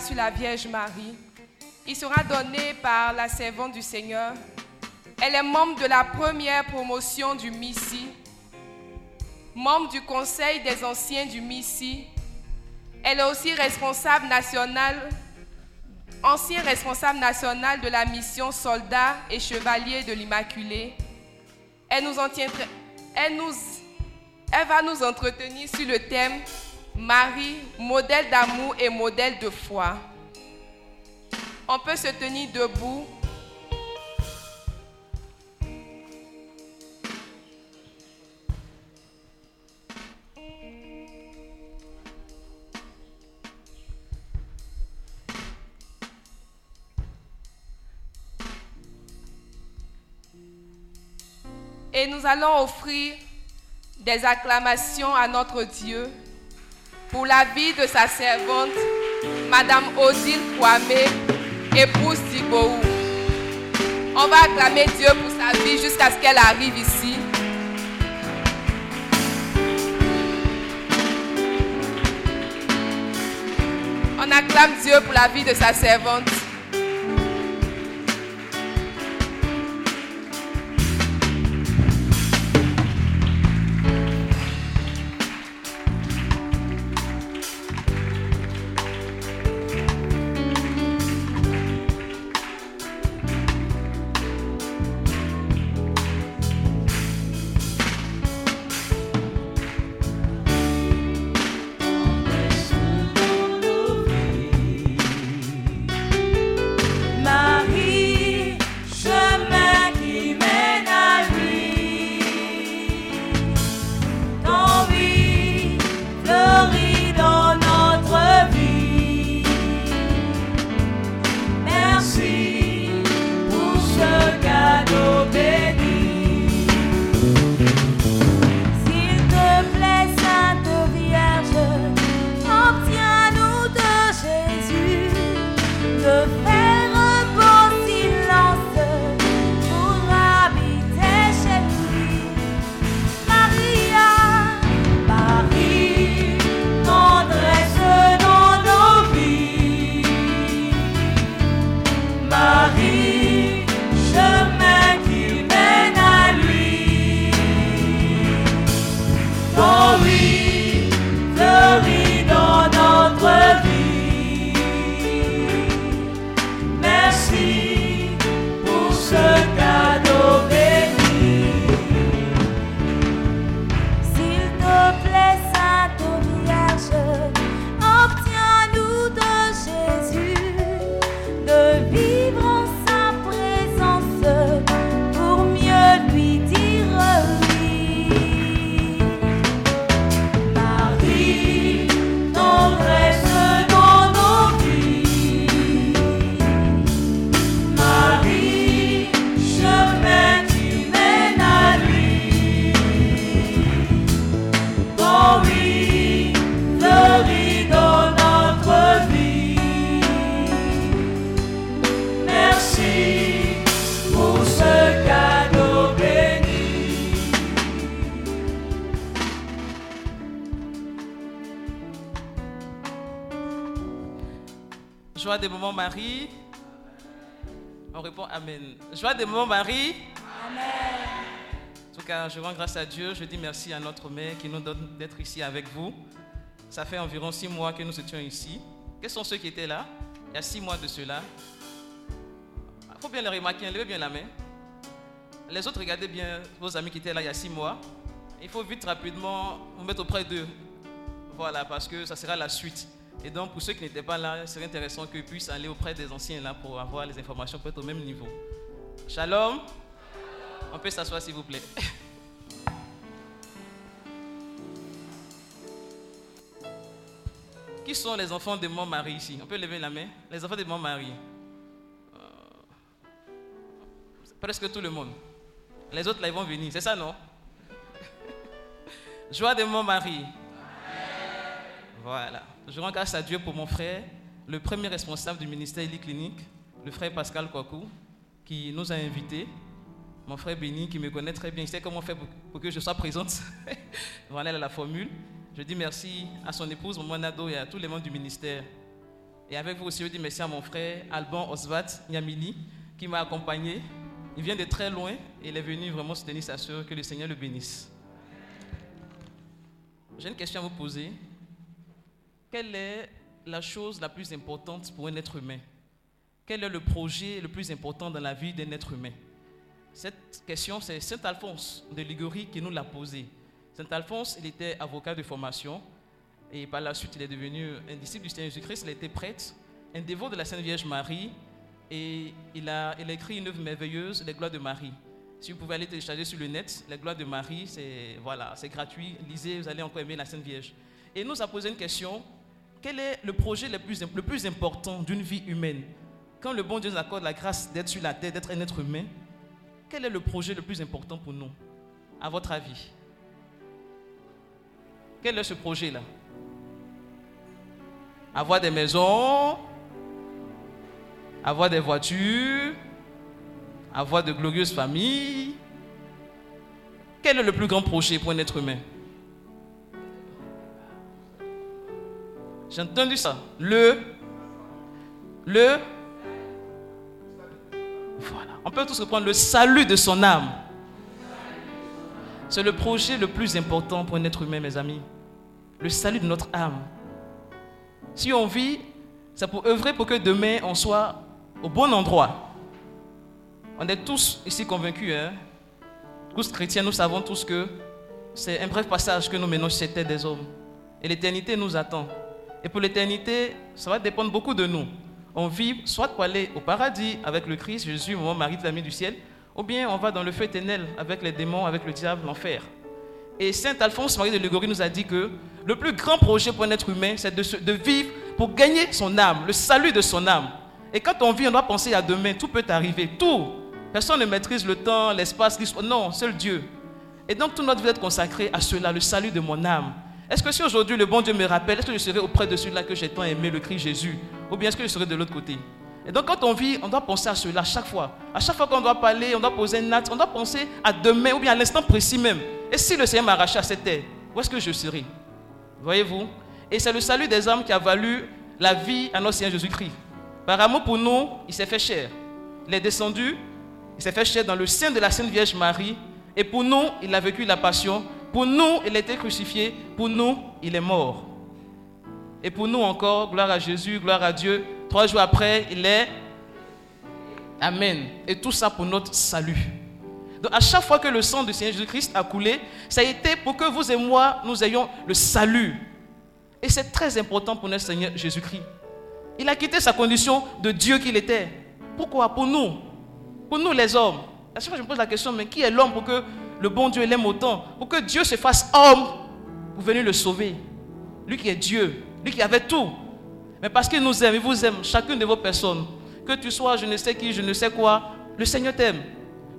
Sur la Vierge Marie. Il sera donné par la servante du Seigneur. Elle est membre de la première promotion du MISI, membre du Conseil des anciens du MISI. Elle est aussi responsable nationale, ancien responsable national de la mission Soldats et Chevaliers de l'Immaculée. Elle nous en elle, nous, elle va nous entretenir sur le thème Marie, modèle d'amour et modèle de foi. On peut se tenir debout. Et nous allons offrir des acclamations à notre Dieu pour la vie de sa servante, Madame Odile Kwame, épouse d'Igboou. On va acclamer Dieu pour sa vie jusqu'à ce qu'elle arrive ici. On acclame Dieu pour la vie de sa servante. Joie des moments Marie. On répond Amen. Joie des moments Marie. Amen. En tout cas, je rends grâce à Dieu. Je dis merci à notre mère qui nous donne d'être ici avec vous. Ça fait environ six mois que nous étions ici. Quels sont ceux qui étaient là? Il y a six mois de cela. Il faut bien les remarquer. Levez bien la main. Les autres, regardez bien vos amis qui étaient là il y a six mois. Il faut vite, rapidement, vous mettre auprès d'eux. Voilà, parce que ça sera la suite. Et donc, pour ceux qui n'étaient pas là, serait intéressant qu'ils puissent aller auprès des anciens là pour avoir les informations peut-être au même niveau. Shalom. On peut s'asseoir s'il vous plaît. Qui sont les enfants de mon mari ici? On peut lever la main Les enfants de mon mari. Euh, presque tout le monde. Les autres là, ils vont venir. C'est ça, non? Joie de mon mari. Voilà. Je rends grâce à Dieu pour mon frère, le premier responsable du ministère Eli Clinique, le frère Pascal Kwaku, qui nous a invités. Mon frère Béni, qui me connaît très bien, il sait comment faire pour, que je sois présente. voilà la formule. Je dis merci à son épouse, Nado, et à tous les membres du ministère. Et avec vous aussi, je dis merci à mon frère Alban Osvat Nyamili, qui m'a accompagné. Il vient de très loin et il est venu vraiment soutenir sa soeur. Que le Seigneur le bénisse. J'ai une question à vous poser. Quelle est la chose la plus importante pour un être humain? Quel est le projet le plus important dans la vie d'un être humain? Cette question, c'est Saint Alphonse de Ligurie qui nous l'a posée. Saint Alphonse, il était avocat de formation et par la suite, il est devenu un disciple du Seigneur Jésus-Christ. Il était prêtre, un dévot de la Sainte Vierge Marie et il a, écrit une œuvre merveilleuse, Les Gloires de Marie. Si vous pouvez aller télécharger sur le net, Les Gloires de Marie, c'est voilà, gratuit. Lisez, vous allez encore aimer la Sainte Vierge. Et il nous a posé une question quel est le projet le plus, important d'une vie humaine? Quand le bon Dieu nous accorde la grâce d'être sur la terre, d'être un être humain, quel est le projet le plus important pour nous, à votre avis? Quel est ce projet-là? Avoir des maisons, avoir des voitures, avoir de glorieuses familles. Quel est le plus grand projet pour un être humain? J'ai entendu ça. Le. Le. Voilà. On peut tous reprendre le salut de son âme. C'est le projet le plus important pour un être humain, mes amis. Le salut de notre âme. Si on vit, c'est pour œuvrer pour que demain on soit au bon endroit. On est tous ici convaincus, hein? tous chrétiens, nous savons tous que c'est un bref passage que nous menons sur terre des hommes. Et l'éternité nous attend. Et pour l'éternité, ça va dépendre beaucoup de nous. On vit soit pour aller au paradis avec le Christ, Jésus, mon mari, l'ami du ciel, ou bien on va dans le feu éternel avec les démons, avec le diable, l'enfer. Et Saint Alphonse Marie de Légorie nous a dit que le plus grand projet pour un être humain, c'est de, vivre pour gagner son âme, le salut de son âme. Et quand on vit, on doit penser à demain, tout peut arriver, tout. Personne ne maîtrise le temps, l'espace, l'histoire. Non, seul Dieu. Et donc tout notre vie est consacré à cela, le salut de mon âme. Est-ce que si aujourd'hui le bon Dieu me rappelle, est-ce que je serai auprès de celui-là que j'ai tant aimé, le Christ Jésus Ou bien est-ce que je serai de l'autre côté? Et donc quand on vit, on doit penser à cela chaque fois. À chaque fois qu'on doit parler, on doit poser un acte, on doit penser à demain ou bien à l'instant précis même. Et si le Seigneur m'arrachait à cette terre, où est-ce que je serai? Voyez-vous? Et c'est le salut des âmes qui a valu la vie à notre Seigneur Jésus-Christ. Par amour pour nous, il s'est fait cher. Il est descendu, il s'est fait cher dans le sein de la Sainte Vierge Marie. Et pour nous, il a vécu la passion pour nous, il a été crucifié. Pour nous, il est mort. Et pour nous encore, gloire à Jésus, gloire à Dieu. Trois jours après, il est. Amen. Et tout ça pour notre salut. Donc à chaque fois que le sang du Seigneur Jésus-Christ a coulé, ça a été pour que vous et moi, nous ayons le salut. Et c'est très important pour notre Seigneur Jésus-Christ. Il a quitté sa condition de Dieu qu'il était. Pourquoi? Pour nous. Pour nous les hommes. À chaque fois je me pose la question, mais qui est l'homme pour que le bon Dieu l'aime autant, pour que Dieu se fasse homme pour venir le sauver. Lui qui est Dieu, lui qui avait tout. Mais parce qu'il nous aime, il vous aime, chacune de vos personnes. Que tu sois je ne sais qui, je ne sais quoi, le Seigneur t'aime.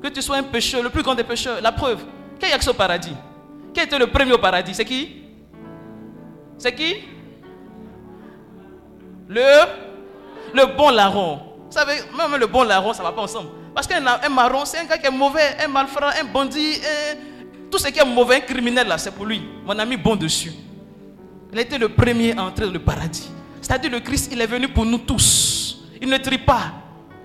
Que tu sois un pécheur, le plus grand des pécheurs, la preuve. Qui a accès au paradis? Qui été le premier au paradis? C'est qui? C'est qui? Le Le bon larron. Vous savez, même le bon larron, ça ne va pas ensemble. Parce qu'un un marron, c'est un gars qui est mauvais, un malfrat, un bandit, tout ce qui est mauvais, un criminel là, c'est pour lui. Mon ami bon dessus. Il été le premier à entrer dans le paradis. C'est-à-dire le Christ, il est venu pour nous tous. Il ne trie pas,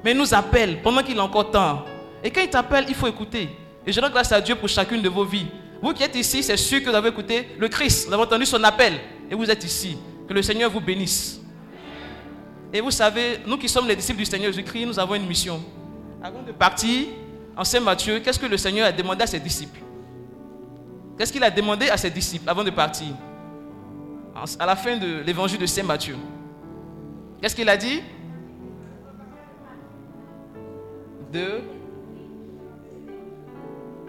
mais il nous appelle pendant qu'il a encore temps. Et quand il t'appelle, il faut écouter. Et je rends grâce à Dieu pour chacune de vos vies. Vous qui êtes ici, c'est sûr que vous avez écouté le Christ, vous avez entendu son appel. Et vous êtes ici. Que le Seigneur vous bénisse. Et vous savez, nous qui sommes les disciples du Seigneur Jésus-Christ, nous avons une mission. Avant de partir, en Saint Matthieu, qu'est-ce que le Seigneur a demandé à ses disciples? Qu'est-ce qu'il a demandé à ses disciples avant de partir? À la fin de l'évangile de Saint Matthieu. Qu'est-ce qu'il a dit? De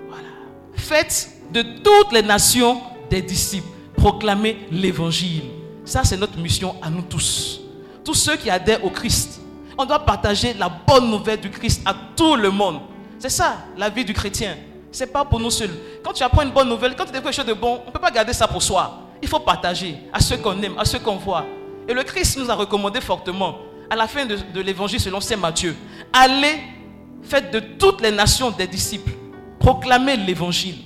voilà. Faites de toutes les nations des disciples. Proclamer l'évangile. Ça, c'est notre mission à nous tous. Tous ceux qui adhèrent au Christ. On doit partager la bonne nouvelle du Christ à tout le monde. C'est ça, la vie du chrétien. Ce n'est pas pour nous seuls. Quand tu apprends une bonne nouvelle, quand tu découvres quelque chose de bon, on ne peut pas garder ça pour soi. Il faut partager à ceux qu'on aime, à ceux qu'on voit. Et le Christ nous a recommandé fortement, à la fin de, l'évangile selon Saint Matthieu, allez, faites de toutes les nations des disciples, proclamez l'évangile.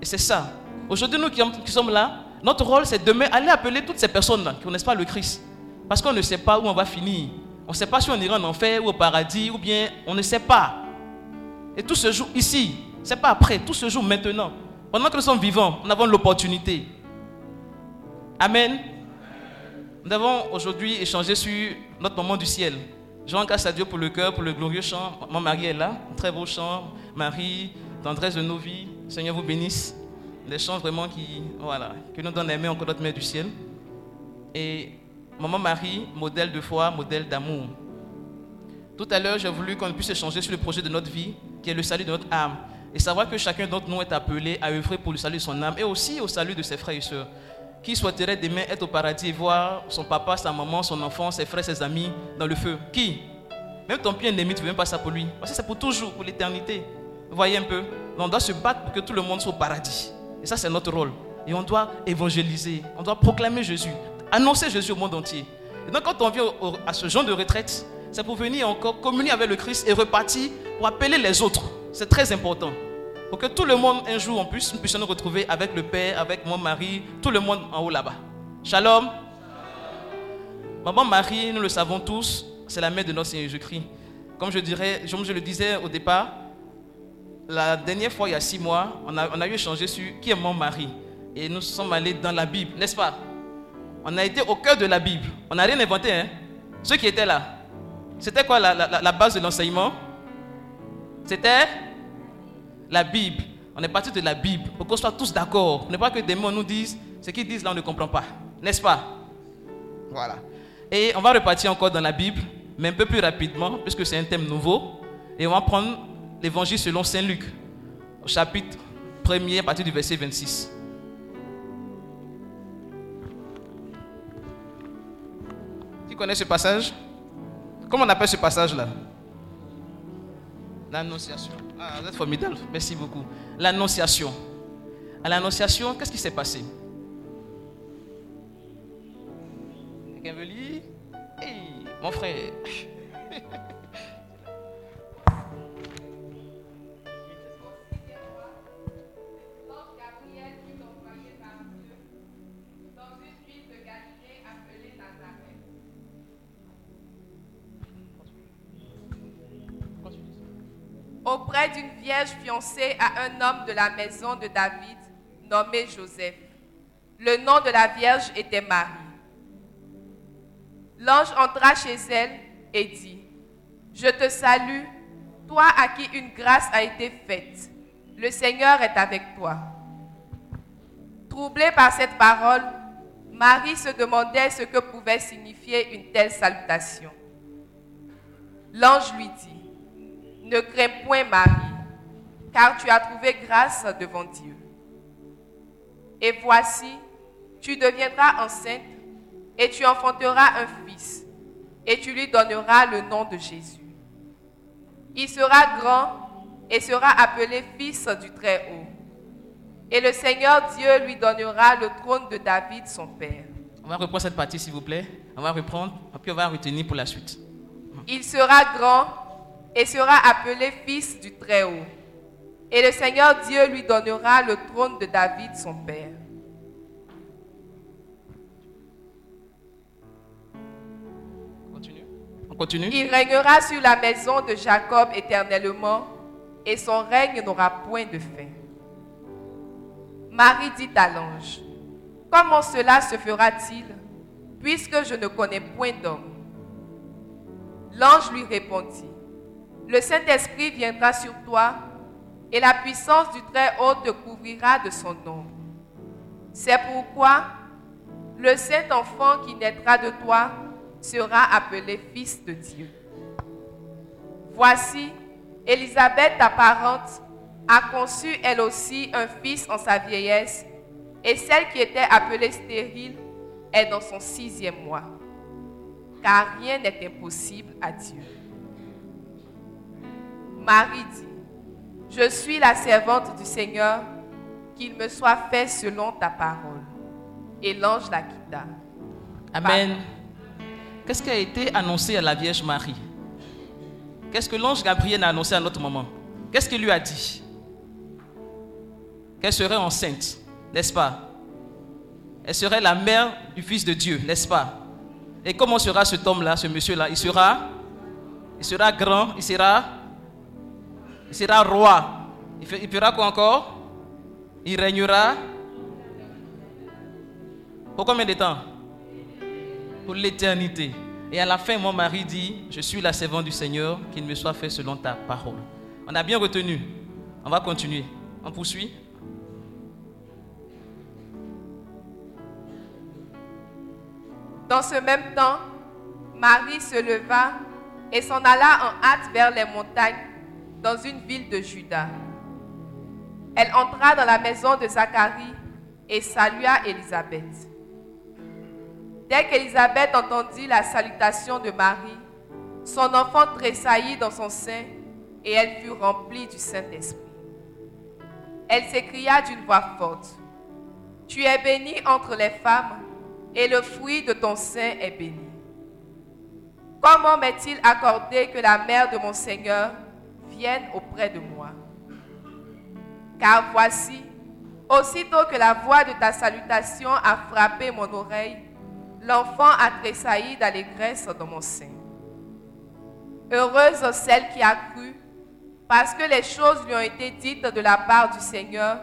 Et c'est ça. Aujourd'hui, nous qui, sommes là, notre rôle, c'est demain aller appeler toutes ces personnes-là qui ne connaissent pas le Christ. Parce qu'on ne sait pas où on va finir. On ne sait pas si on ira en enfer ou au paradis, ou bien on ne sait pas. Et tout ce jour ici, ce n'est pas après, tout ce jour maintenant. Pendant que nous sommes vivants, nous avons l'opportunité. Amen. Nous avons aujourd'hui échangé sur notre moment du ciel. Je rends grâce à Dieu pour le cœur, pour le glorieux chant. Mon mari est là, très beau chant. Marie, tendresse de nos vies. Seigneur vous bénisse. Des chants vraiment qui, voilà, qui nous donnent mains encore notre mère du ciel. Et Maman Marie, modèle de foi, modèle d'amour. Tout à l'heure, j'ai voulu qu'on puisse échanger sur le projet de notre vie, qui est le salut de notre âme. Et savoir que chacun d'entre nous est appelé à œuvrer pour le salut de son âme et aussi au salut de ses frères et sœurs. Qui souhaiterait demain être au paradis et voir son papa, sa maman, son enfant, ses frères, ses amis dans le feu Qui? Même ton pied ennemi, tu ne veux même pas ça pour lui. Parce que c'est pour toujours, pour l'éternité. Voyez un peu On doit se battre pour que tout le monde soit au paradis. Et ça, c'est notre rôle. Et on doit évangéliser, on doit proclamer Jésus, annoncer Jésus au monde entier. Et donc, quand on vient à ce genre de retraite, c'est pour venir encore communier avec le Christ et repartir pour appeler les autres. C'est très important. Pour que tout le monde, un jour, on puisse, puissions nous retrouver avec le Père, avec mon mari, tout le monde en haut là-bas. Shalom. Maman Marie, nous le savons tous, c'est la mère de notre Seigneur Jésus-Christ. Comme je, dirais, comme je le disais au départ, la dernière fois, il y a six mois, on a, on a eu échangé sur qui est mon mari. Et nous sommes allés dans la Bible, n'est-ce pas? On a été au cœur de la Bible. On n'a rien inventé, hein Ceux qui étaient là. C'était quoi la, base de l'enseignement? C'était la Bible. On est parti de la Bible pour qu'on soit tous d'accord. Ne pas que des mots nous disent ce qu'ils disent là, on ne comprend pas. N'est-ce pas? Voilà. Et on va repartir encore dans la Bible, mais un peu plus rapidement, puisque c'est un thème nouveau. Et on va prendre l'évangile selon Saint Luc, au chapitre 1er, à partir du verset 26. Qui connaît ce passage? Comment on appelle ce passage-là? L'annonciation. Ah, vous êtes formidable. Merci beaucoup. L'annonciation. À l'annonciation, qu'est-ce qui s'est passé? Quelqu'un veut lire? Hey, Mon frère. auprès d'une vierge fiancée à un homme de la maison de David nommé Joseph. Le nom de la vierge était Marie. L'ange entra chez elle et dit, Je te salue, toi à qui une grâce a été faite. Le Seigneur est avec toi. Troublée par cette parole, Marie se demandait ce que pouvait signifier une telle salutation. L'ange lui dit, ne crains point, Marie, car tu as trouvé grâce devant Dieu. Et voici, tu deviendras enceinte et tu enfanteras un fils, et tu lui donneras le nom de Jésus. Il sera grand et sera appelé fils du Très-Haut. Et le Seigneur Dieu lui donnera le trône de David, son père. On va reprendre cette partie, s'il vous plaît. On va reprendre, puis on va retenir pour la suite. Il sera grand et sera appelé fils du Très-Haut. Et le Seigneur Dieu lui donnera le trône de David, son père. Continue? On continue? Il régnera sur la maison de Jacob éternellement, et son règne n'aura point de fin. Marie dit à l'ange, Comment cela se fera-t-il, puisque je ne connais point d'homme L'ange lui répondit, Le Saint-Esprit viendra sur toi, et la puissance du Très-Haut te couvrira de son ombre. C'est pourquoi le Saint-Enfant qui naîtra de toi sera appelé Fils de Dieu. Voici, Élisabeth, ta parente, a conçu elle aussi un fils en sa vieillesse, et celle qui était appelée stérile est dans son sixième mois, car rien n'est impossible à Dieu. Marie dit, je suis la servante du Seigneur, qu'il me soit fait selon ta parole. Et l'ange la quitta. Amen. Qu'est-ce qui a été annoncé à la Vierge Marie? Qu'est-ce que l'ange Gabriel a annoncé à notre maman? Qu'est-ce qu'il lui a dit? Qu'elle serait enceinte, n'est-ce pas? Elle serait la mère du Fils de Dieu, n'est-ce pas? Et comment sera cet homme-là, ce monsieur-là? Il sera, il sera grand, il sera, sera roi. Il, il fera quoi encore? Il régnera. Pour combien de temps? Pour l'éternité. Et à la fin, mon mari dit, je suis la servante du Seigneur, qu'il me soit fait selon ta parole. On a bien retenu. On va continuer. On poursuit. Dans ce même temps, Marie se leva et s'en alla en hâte vers les montagnes, dans une ville de Juda. Elle entra dans la maison de Zacharie et salua Élisabeth. Dès qu'Élisabeth entendit la salutation de Marie, son enfant tressaillit dans son sein et elle fut remplie du Saint-Esprit. Elle s'écria d'une voix forte, Tu es bénie entre les femmes et le fruit de ton sein est béni. Comment m'est-il accordé que la mère de mon Seigneur vienne auprès de moi Car voici, aussitôt que la voix de ta salutation a frappé mon oreille, l'enfant a tressailli d'allégresse dans mon sein. Heureuse celle qui a cru, parce que les choses lui ont été dites de la part du Seigneur,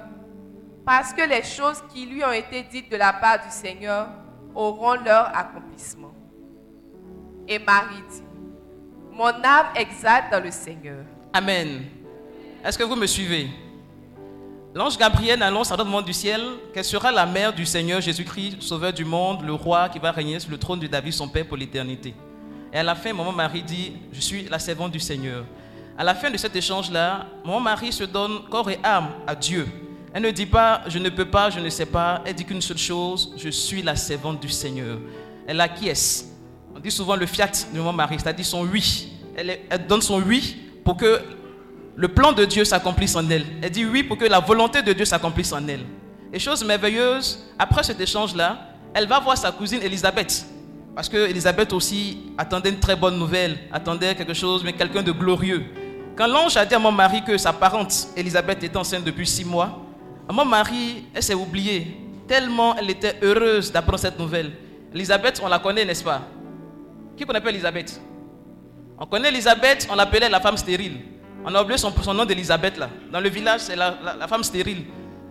parce que les choses qui lui ont été dites de la part du Seigneur auront leur accomplissement. Et Marie dit, Mon âme exalte dans le Seigneur. Amen. Est-ce que vous me suivez? L'ange Gabriel annonce à notre monde du ciel qu'elle sera la mère du Seigneur Jésus-Christ, sauveur du monde, le roi qui va régner sur le trône de David, son père, pour l'éternité. Et à la fin, maman Marie dit, je suis la servante du Seigneur. À la fin de cet échange-là, maman Marie se donne corps et âme à Dieu. Elle ne dit pas, je ne peux pas, je ne sais pas. Elle dit qu'une seule chose, je suis la servante du Seigneur. Elle acquiesce. On dit souvent le fiat de maman Marie, c'est-à-dire son oui. Elle, elle donne son oui pour que le plan de Dieu s'accomplisse en elle. Elle dit oui pour que la volonté de Dieu s'accomplisse en elle. Et chose merveilleuse, après cet échange-là, elle va voir sa cousine Elisabeth. Parce que Elisabeth aussi attendait une très bonne nouvelle, attendait quelque chose, mais quelqu'un de glorieux. Quand l'ange a dit à mon mari que sa parente Elisabeth était enceinte depuis six mois, mon mari, elle s'est oubliée, tellement elle était heureuse d'apprendre cette nouvelle. Elisabeth, on la connaît, n'est-ce pas? Qui connaît pas Elisabeth? On connaît Elisabeth, on l'appelait la femme stérile. On a oublié son, nom d'Elisabeth là. Dans le village, c'est la, femme stérile.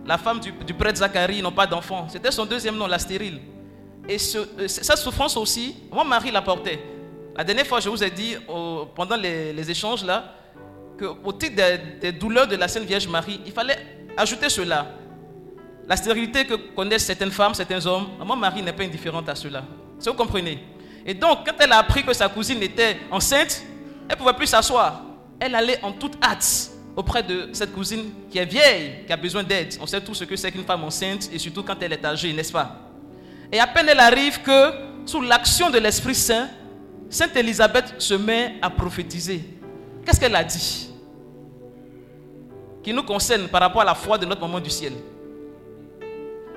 La femme du, prêtre Zacharie, ils n'ont pas d'enfant. C'était son deuxième nom, la stérile. Et ce- euh, cette souffrance aussi, mon mari la portait. La dernière fois, je vous ai dit, pendant les, échanges là, qu'au titre des, des douleurs de la Sainte Vierge Marie, il fallait ajouter cela. La stérilité que connaissent certaines femmes, certains hommes, mon mari n'est pas indifférente à cela. Si vous comprenez? Et donc, quand elle a appris que sa cousine était enceinte, elle ne pouvait plus s'asseoir. Elle allait en toute hâte auprès de cette cousine qui est vieille, qui a besoin d'aide. On sait tout ce que c'est qu'une femme enceinte, et surtout quand elle est âgée, n'est-ce pas? Et à peine elle arrive que, sous l'action de l'Esprit Saint, Sainte Élisabeth se met à prophétiser. Qu'est-ce qu'elle a dit? Qui nous concerne par rapport à la foi de notre maman du ciel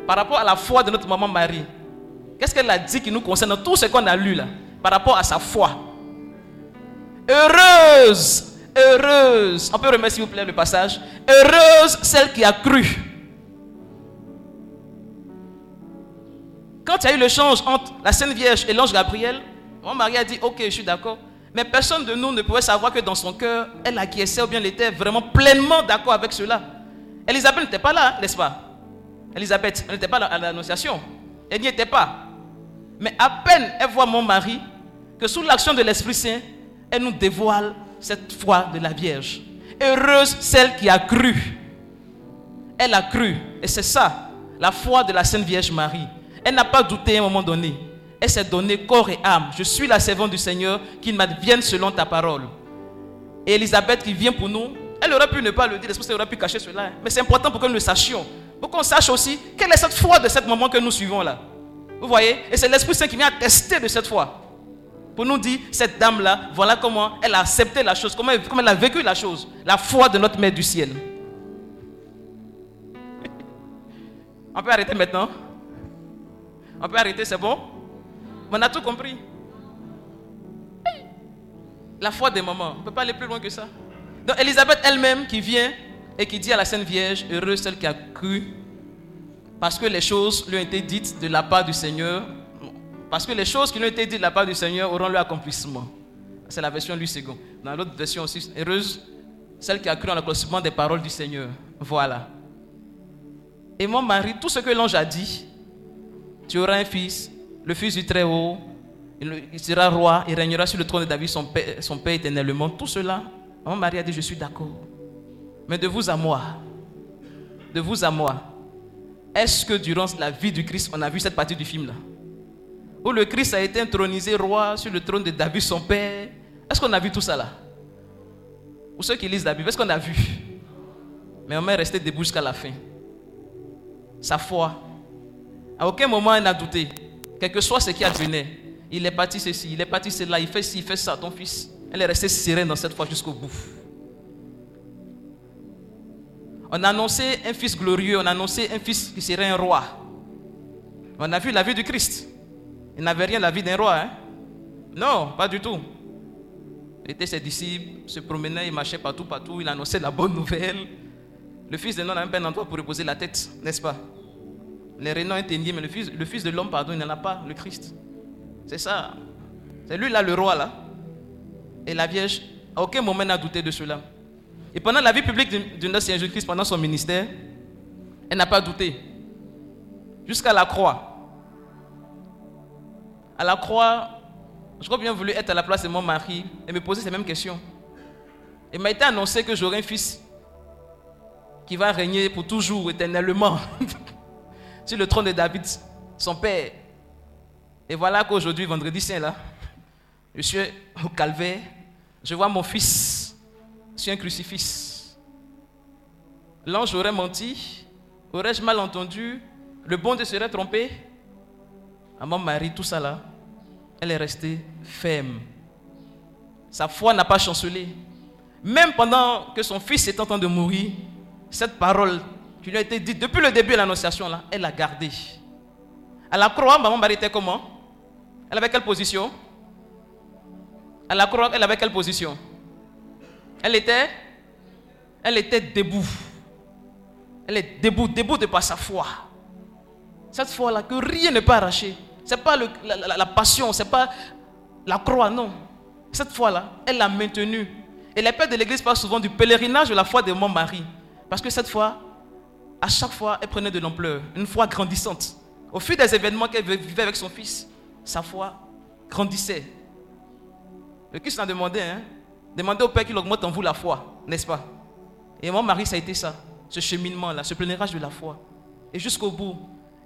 par rapport à la foi de notre maman Marie. Qu'est-ce qu'elle a dit qui nous concerne dans tout ce qu'on a lu là, par rapport à sa foi? Heureuse, heureuse. On peut remettre s'il vous plaît le passage. Heureuse celle qui a cru. Quand il y a eu le change entre la Sainte Vierge et l'ange Gabriel, mon mari a dit, ok, je suis d'accord. Mais personne de nous ne pouvait savoir que dans son cœur, elle acquiesçait ou bien elle était vraiment pleinement d'accord avec cela. Elisabeth n'était pas là, n'est-ce pas? Elisabeth, elle n'était pas à l'annonciation. Elle n'y était pas. Mais à peine elle voit mon mari, que sous l'action de l'Esprit Saint, elle nous dévoile cette foi de la Vierge. Heureuse celle qui a cru. Elle a cru. Et c'est ça, la foi de la Sainte Vierge Marie. Elle n'a pas douté à un moment donné. Elle s'est donnée corps et âme. Je suis la servante du Seigneur, qu'il m'advienne selon ta parole. Et Elisabeth qui vient pour nous, elle aurait pu ne pas le dire, l'Esprit aurait pu cacher cela. Mais c'est important pour que nous le sachions. Pour qu'on sache aussi quelle est cette foi de cette moment que nous suivons là. Vous voyez? Et c'est l'Esprit Saint qui vient attester de cette foi. Pour nous dire, cette dame-là, voilà comment elle a accepté la chose, comment elle a vécu la chose. La foi de notre Mère du ciel. On peut arrêter maintenant? On peut arrêter, c'est bon? On a tout compris. La foi des mamans. On ne peut pas aller plus loin que ça. Donc Elisabeth elle-même qui vient et qui dit à la Sainte Vierge, heureuse celle qui a cru, parce que les choses lui ont été dites de la part du Seigneur, parce que les choses qui lui ont été dites de la part du Seigneur auront leur accomplissement. C'est la version lui second. Dans l'autre version aussi, heureuse celle qui a cru en l'accomplissement des paroles du Seigneur. Voilà. Et mon mari, tout ce que l'ange a dit, tu auras un fils, le fils du Très-Haut, il sera roi, il régnera sur le trône de David, son père éternellement. Tout cela, mon mari a dit, je suis d'accord. Mais de vous à moi, de vous à moi, est-ce que durant la vie du Christ, on a vu cette partie du film-là? Où le Christ a été intronisé roi sur le trône de David, son père. Est-ce qu'on a vu tout ça là? Ou ceux qui lisent la Bible, est-ce qu'on a vu? Mais on est resté debout jusqu'à la fin. Sa foi. À aucun moment elle n'a douté. Quel que soit ce qui advenait, il est parti ceci, il est parti cela, il fait ci, il fait ça, ton fils. Elle est restée sereine dans cette foi jusqu'au bout. On a annoncé un fils glorieux, on a annoncé un fils qui serait un roi. On a vu la vie du Christ. Il n'avait rien la vie d'un roi. Hein? Non, pas du tout. Il était ses disciples, se promenait, il marchait partout, partout, il annonçait la bonne nouvelle. Le fils de l'homme n'a même pas un endroit pour reposer la tête, n'est-ce pas? Les rénaux éteignaient, mais le fils, le fils de l'homme, pardon, il n'en a pas, le Christ. C'est ça. C'est lui là, le roi là. Et la Vierge, à aucun moment n'a douté de cela. Et pendant la vie publique de, notre Seigneur Jésus-Christ, pendant son ministère, elle n'a pas douté. Jusqu'à la croix. À la croix, je crois bien voulu être à la place de mon mari et me poser ces mêmes questions. Il m'a été annoncé que j'aurai un fils qui va régner pour toujours, éternellement, sur le trône de David, son père. Et voilà qu'aujourd'hui, vendredi saint, là, je suis au calvaire, je vois mon fils sur un crucifix. L'ange aurait menti, aurais-je mal entendu, le bon Dieu serait trompé. À mon mari, tout ça là, elle est restée ferme. Sa foi n'a pas chancelé. Même pendant que son fils est en train de mourir, cette parole qui lui a été dite depuis le début de l'annonciation, là, elle l'a gardée. À la croix, maman mari était comment? Elle avait quelle position? À la croix, elle avait quelle position? Elle était, debout. Elle est debout, debout de par sa foi. Cette foi-là que rien ne peut arracher. Ce n'est pas la, passion, ce n'est pas la croix, non. Cette foi-là, elle l'a maintenue. Et les pères de l'église parlent souvent du pèlerinage de la foi de mon mari. Parce que cette foi, à chaque fois, elle prenait de l'ampleur. Une foi grandissante. Au fil des événements qu'elle vivait avec son fils, sa foi grandissait. Le Christ a demandé, hein, Demandez au Père qu'il augmente en vous la foi, n'est-ce pas? Et mon mari, ça a été ça, ce cheminement-là, ce plénérage de la foi. Et jusqu'au bout.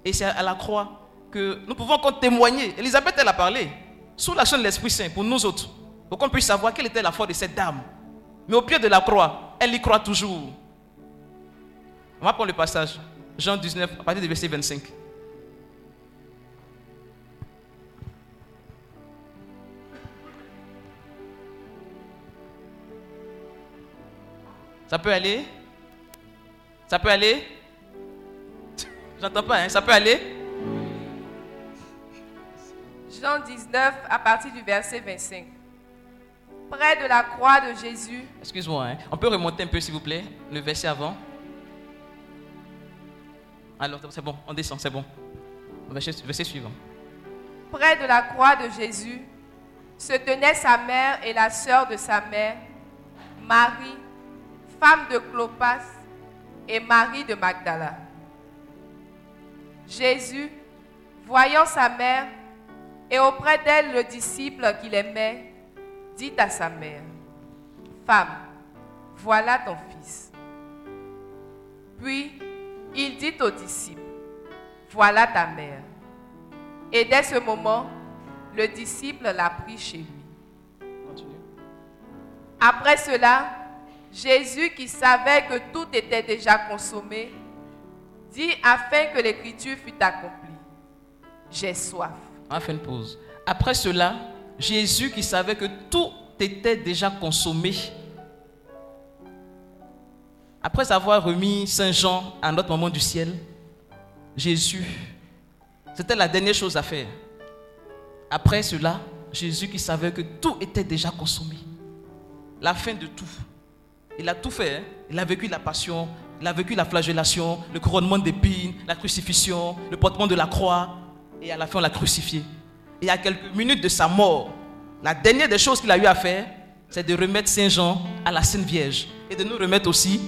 Et c'est à la croix que nous pouvons encore témoigner. Elisabeth, elle a parlé, sous l'action de l'Esprit Saint, pour nous autres, pour qu'on puisse savoir quelle était la foi de cette dame. Mais au pied de la croix, elle y croit toujours. On va prendre le passage. Jean 19, à partir du verset 25. Ça peut aller? Ça peut aller? J'entends pas, hein? Ça peut aller? Jean 19, à partir du verset 25. Près de la croix de Jésus, Excuse-moi, hein. on peut remonter un peu s'il vous plaît, le verset avant? Alors, c'est bon, on descend, c'est bon. Verset, verset suivant. près de la croix de Jésus, se tenaient sa mère et la sœur de sa mère, Marie, femme de Clopas, et Marie de Magdala. Jésus, voyant sa mère et auprès d'elle le disciple qu'il aimait, dit à sa mère, Femme, voilà ton fils. Puis il dit au disciple, Voilà ta mère. Et dès ce moment, le disciple l'a pris chez lui. Continue. Après cela, Jésus, qui savait que tout était déjà consommé, dit afin que l'écriture fût accomplie, J'ai soif. On une pause. Après cela, Jésus qui savait que tout était déjà consommé, après avoir remis Saint Jean à notre moment du ciel, Jésus, c'était la dernière chose à faire. Après cela, Jésus qui savait que tout était déjà consommé, la fin de tout. Il a tout fait. hein. Il a vécu la passion, il a vécu la flagellation, le couronnement d'épines, la crucifixion, le portement de la croix. Et à la fin, on l'a crucifié. Et à quelques minutes de sa mort, la dernière des choses qu'il a eu à faire, c'est de remettre Saint Jean à la Sainte Vierge. Et de nous remettre aussi,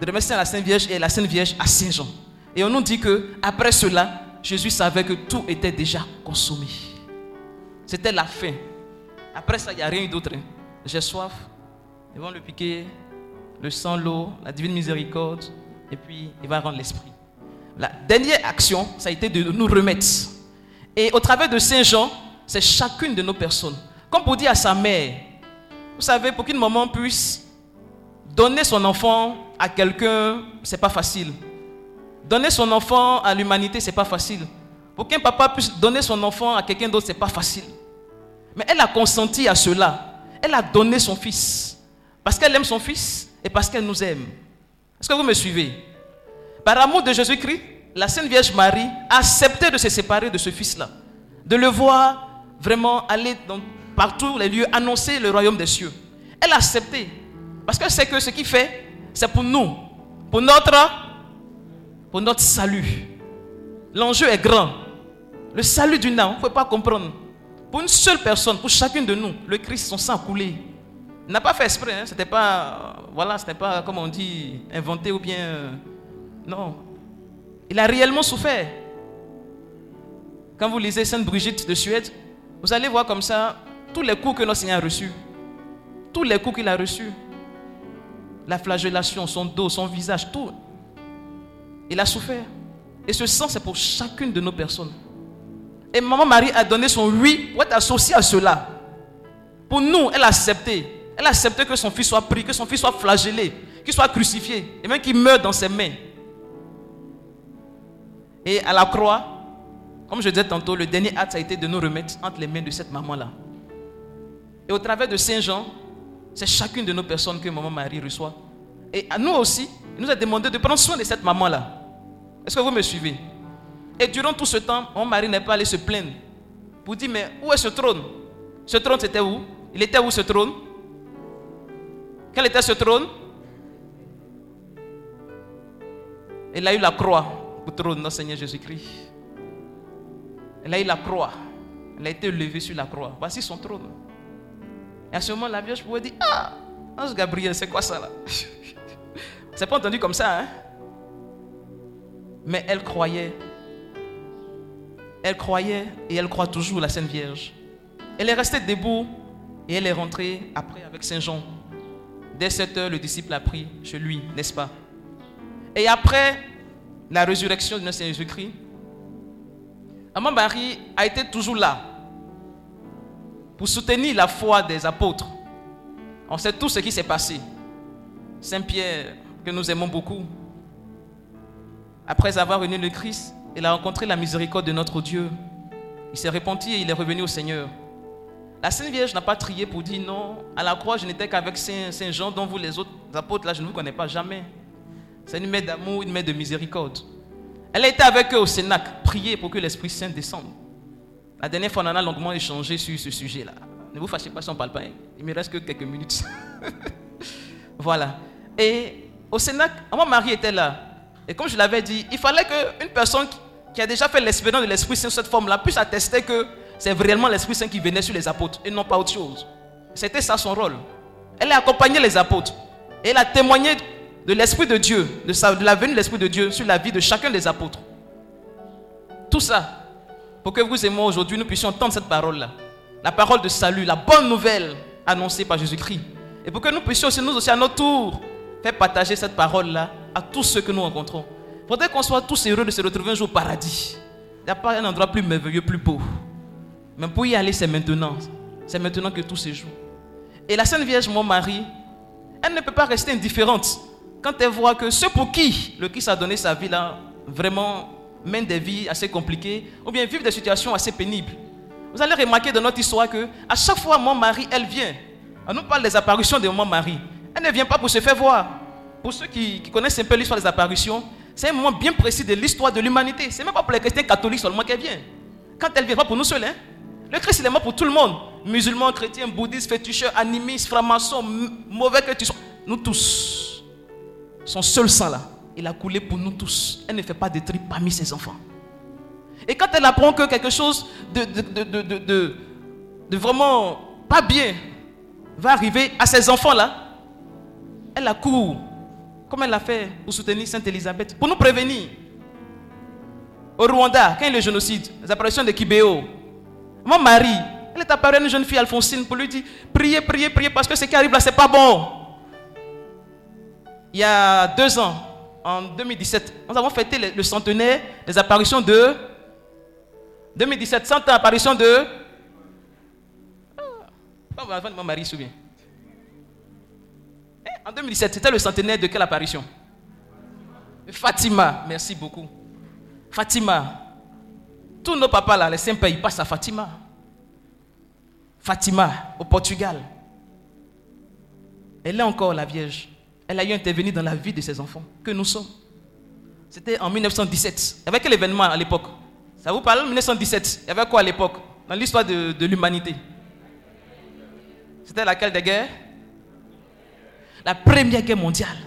de remettre Saint à la Sainte Vierge et la Sainte Vierge à Saint Jean. Et on nous dit que après cela, Jésus savait que tout était déjà consommé. C'était la fin. Après ça, il n'y a rien d'autre. hein. J'ai soif. Ils vont le piquer, le sang, l'eau, la divine miséricorde, et puis il va rendre l'esprit. La dernière action, ça a été de nous remettre. Et au travers de Saint Jean, c'est chacune de nos personnes. Comme pour dire à sa mère, vous savez, pour qu'une maman puisse donner son enfant à quelqu'un, c'est pas facile. Donner son enfant à l'humanité, c'est pas facile. Pour qu'un papa puisse donner son enfant à quelqu'un d'autre, c'est pas facile. Mais elle a consenti à cela. Elle a donné son fils. Parce qu'elle aime son fils et parce qu'elle nous aime. Est-ce que vous me suivez? Par amour de Jésus-Christ, la Sainte Vierge Marie a accepté de se séparer de ce fils-là. De le voir vraiment aller partout les lieux, annoncer le royaume des cieux. Elle a accepté. Parce que c'est que ce qu'il fait, c'est pour nous. Pour notre, pour notre salut. L'enjeu est grand. Le salut d'une âme, vous ne pouvez pas comprendre. Pour une seule personne, pour chacune de nous, le Christ, son sang a coulé. Il n'a pas fait exprès, hein. c'était pas, voilà, c'était pas, comme on dit, inventé ou bien, euh, non. Il a réellement souffert. Quand vous lisez Sainte Brigitte de Suède, vous allez voir comme ça tous les coups que notre Seigneur a reçus. Tous les coups qu'il a reçus. La flagellation, son dos, son visage, tout. Il a souffert. Et ce sang, c'est pour chacune de nos personnes. Et maman Marie a donné son oui pour être associée à cela. Pour nous, elle a accepté. Elle a accepté que son fils soit pris, que son fils soit flagellé, qu'il soit crucifié, et même qu'il meure dans ses mains. Et à la croix, comme je disais tantôt, le dernier acte a été de nous remettre entre les mains de cette maman-là. Et au travers de Saint Jean, c'est chacune de nos personnes que maman Marie reçoit. Et à nous aussi, il nous a demandé de prendre soin de cette maman-là. Est-ce que vous me suivez? Et durant tout ce temps, maman Marie n'est pas allée se plaindre pour dire, mais où est ce trône? Ce trône, c'était où? Il était où ce trône? Quel était ce trône? Elle a eu la croix pour trône, notre Seigneur Jésus-Christ. Elle a eu la croix. Elle a été levée sur la croix. Voici son trône. Et à ce moment, la Vierge pouvait dire Ah, Ange Gabriel, c'est quoi ça là? C'est pas entendu comme ça, hein? Mais elle croyait. Elle croyait et elle croit toujours la Sainte Vierge. Elle est restée debout et elle est rentrée après avec Saint Jean. Dès cette heure, le disciple a pris chez lui, n'est-ce pas? Et après la résurrection de notre Seigneur Jésus-Christ, Maman Marie a été toujours là pour soutenir la foi des apôtres. On sait tout ce qui s'est passé. Saint Pierre, que nous aimons beaucoup, après avoir réuni le Christ, il a rencontré la miséricorde de notre Dieu. Il s'est repenti et il est revenu au Seigneur. La Sainte Vierge n'a pas trié pour dire non, à la croix, je n'étais qu'avec Saint, Jean, dont vous, les autres apôtres, là, je ne vous connais pas jamais. C'est une mère d'amour, une mère de miséricorde. Elle a été avec eux au Cénac, prier pour que l'Esprit Saint descende. La dernière fois, on en a longuement échangé sur ce sujet-là. Ne vous fâchez pas si on ne parle pas. hein. Il me reste que quelques minutes. voilà. Et au Sénat, mon mari était là. Et comme je l'avais dit, il fallait qu'une personne qui a déjà fait l'expérience de l'Esprit Saint sous cette forme-là puisse attester que c'est réellement l'Esprit Saint qui venait sur les apôtres et non pas autre chose. C'était ça son rôle. Elle a accompagné les apôtres. Elle a témoigné de l'Esprit de Dieu, de la venue de l'Esprit de Dieu sur la vie de chacun des apôtres. Tout ça, pour que vous et moi aujourd'hui, nous puissions entendre cette parole-là. La parole de salut, la bonne nouvelle annoncée par Jésus-Christ. Et pour que nous puissions aussi, nous aussi à notre tour, faire partager cette parole-là à tous ceux que nous rencontrons. Il faudrait qu'on soit tous heureux de se retrouver un jour au paradis. Il n'y a pas un endroit plus merveilleux, plus beau. Mais pour y aller, c'est maintenant. C'est maintenant que tout se joue. Et la Sainte Vierge, mon mari, elle ne peut pas rester indifférente quand elle voit que ceux pour qui le Christ a donné sa vie là, vraiment mènent des vies assez compliquées ou bien vivent des situations assez pénibles. Vous allez remarquer dans notre histoire que à chaque fois mon mari, elle vient. On nous parle des apparitions de mon mari. Elle ne vient pas pour se faire voir. Pour ceux qui, connaissent un peu l'histoire des apparitions, c'est un moment bien précis de l'histoire de l'humanité. C'est même pas pour les chrétiens catholiques seulement qu'elle vient. Quand elle vient, pas pour nous seuls. hein. Le Christ, il est mort pour tout le monde. Musulmans, chrétiens, bouddhistes, féticheurs, animistes, francs-maçons, mauvais que tu sois. Nous tous. Son seul sang là, il a coulé pour nous tous. Elle ne fait pas de tri parmi ses enfants. Et quand elle apprend que quelque chose de, de, de, de, vraiment pas bien va arriver à ses enfants là, elle accourt, comme elle l'a fait pour soutenir Sainte Élisabeth, pour nous prévenir. Au Rwanda, quand il y a le génocide, les apparitions de Kibéo, mon mari, elle est apparue à une jeune fille Alphonsine pour lui dire priez, priez, priez, parce que ce qui arrive là, c'est pas bon. Il y a deux ans, en 2017, nous avons fêté le, centenaire des apparitions de 2017, 100 ans apparition de. Ah, mon mari se souvient. Eh, En 2017, c'était le centenaire de quelle apparition? Fatima, merci beaucoup. Fatima. Tous nos papas là, les saints pères, ils passent à Fatima. Fatima, au Portugal. Elle est encore la Vierge. Elle a eu intervenu dans la vie de ses enfants, que nous sommes. C'était en 1917. Il y avait quel événement à l'époque? Ça vous parle 1917. Il y avait quoi à l'époque? Dans l'histoire de, de l'humanité C'était laquelle des guerres? La première guerre mondiale.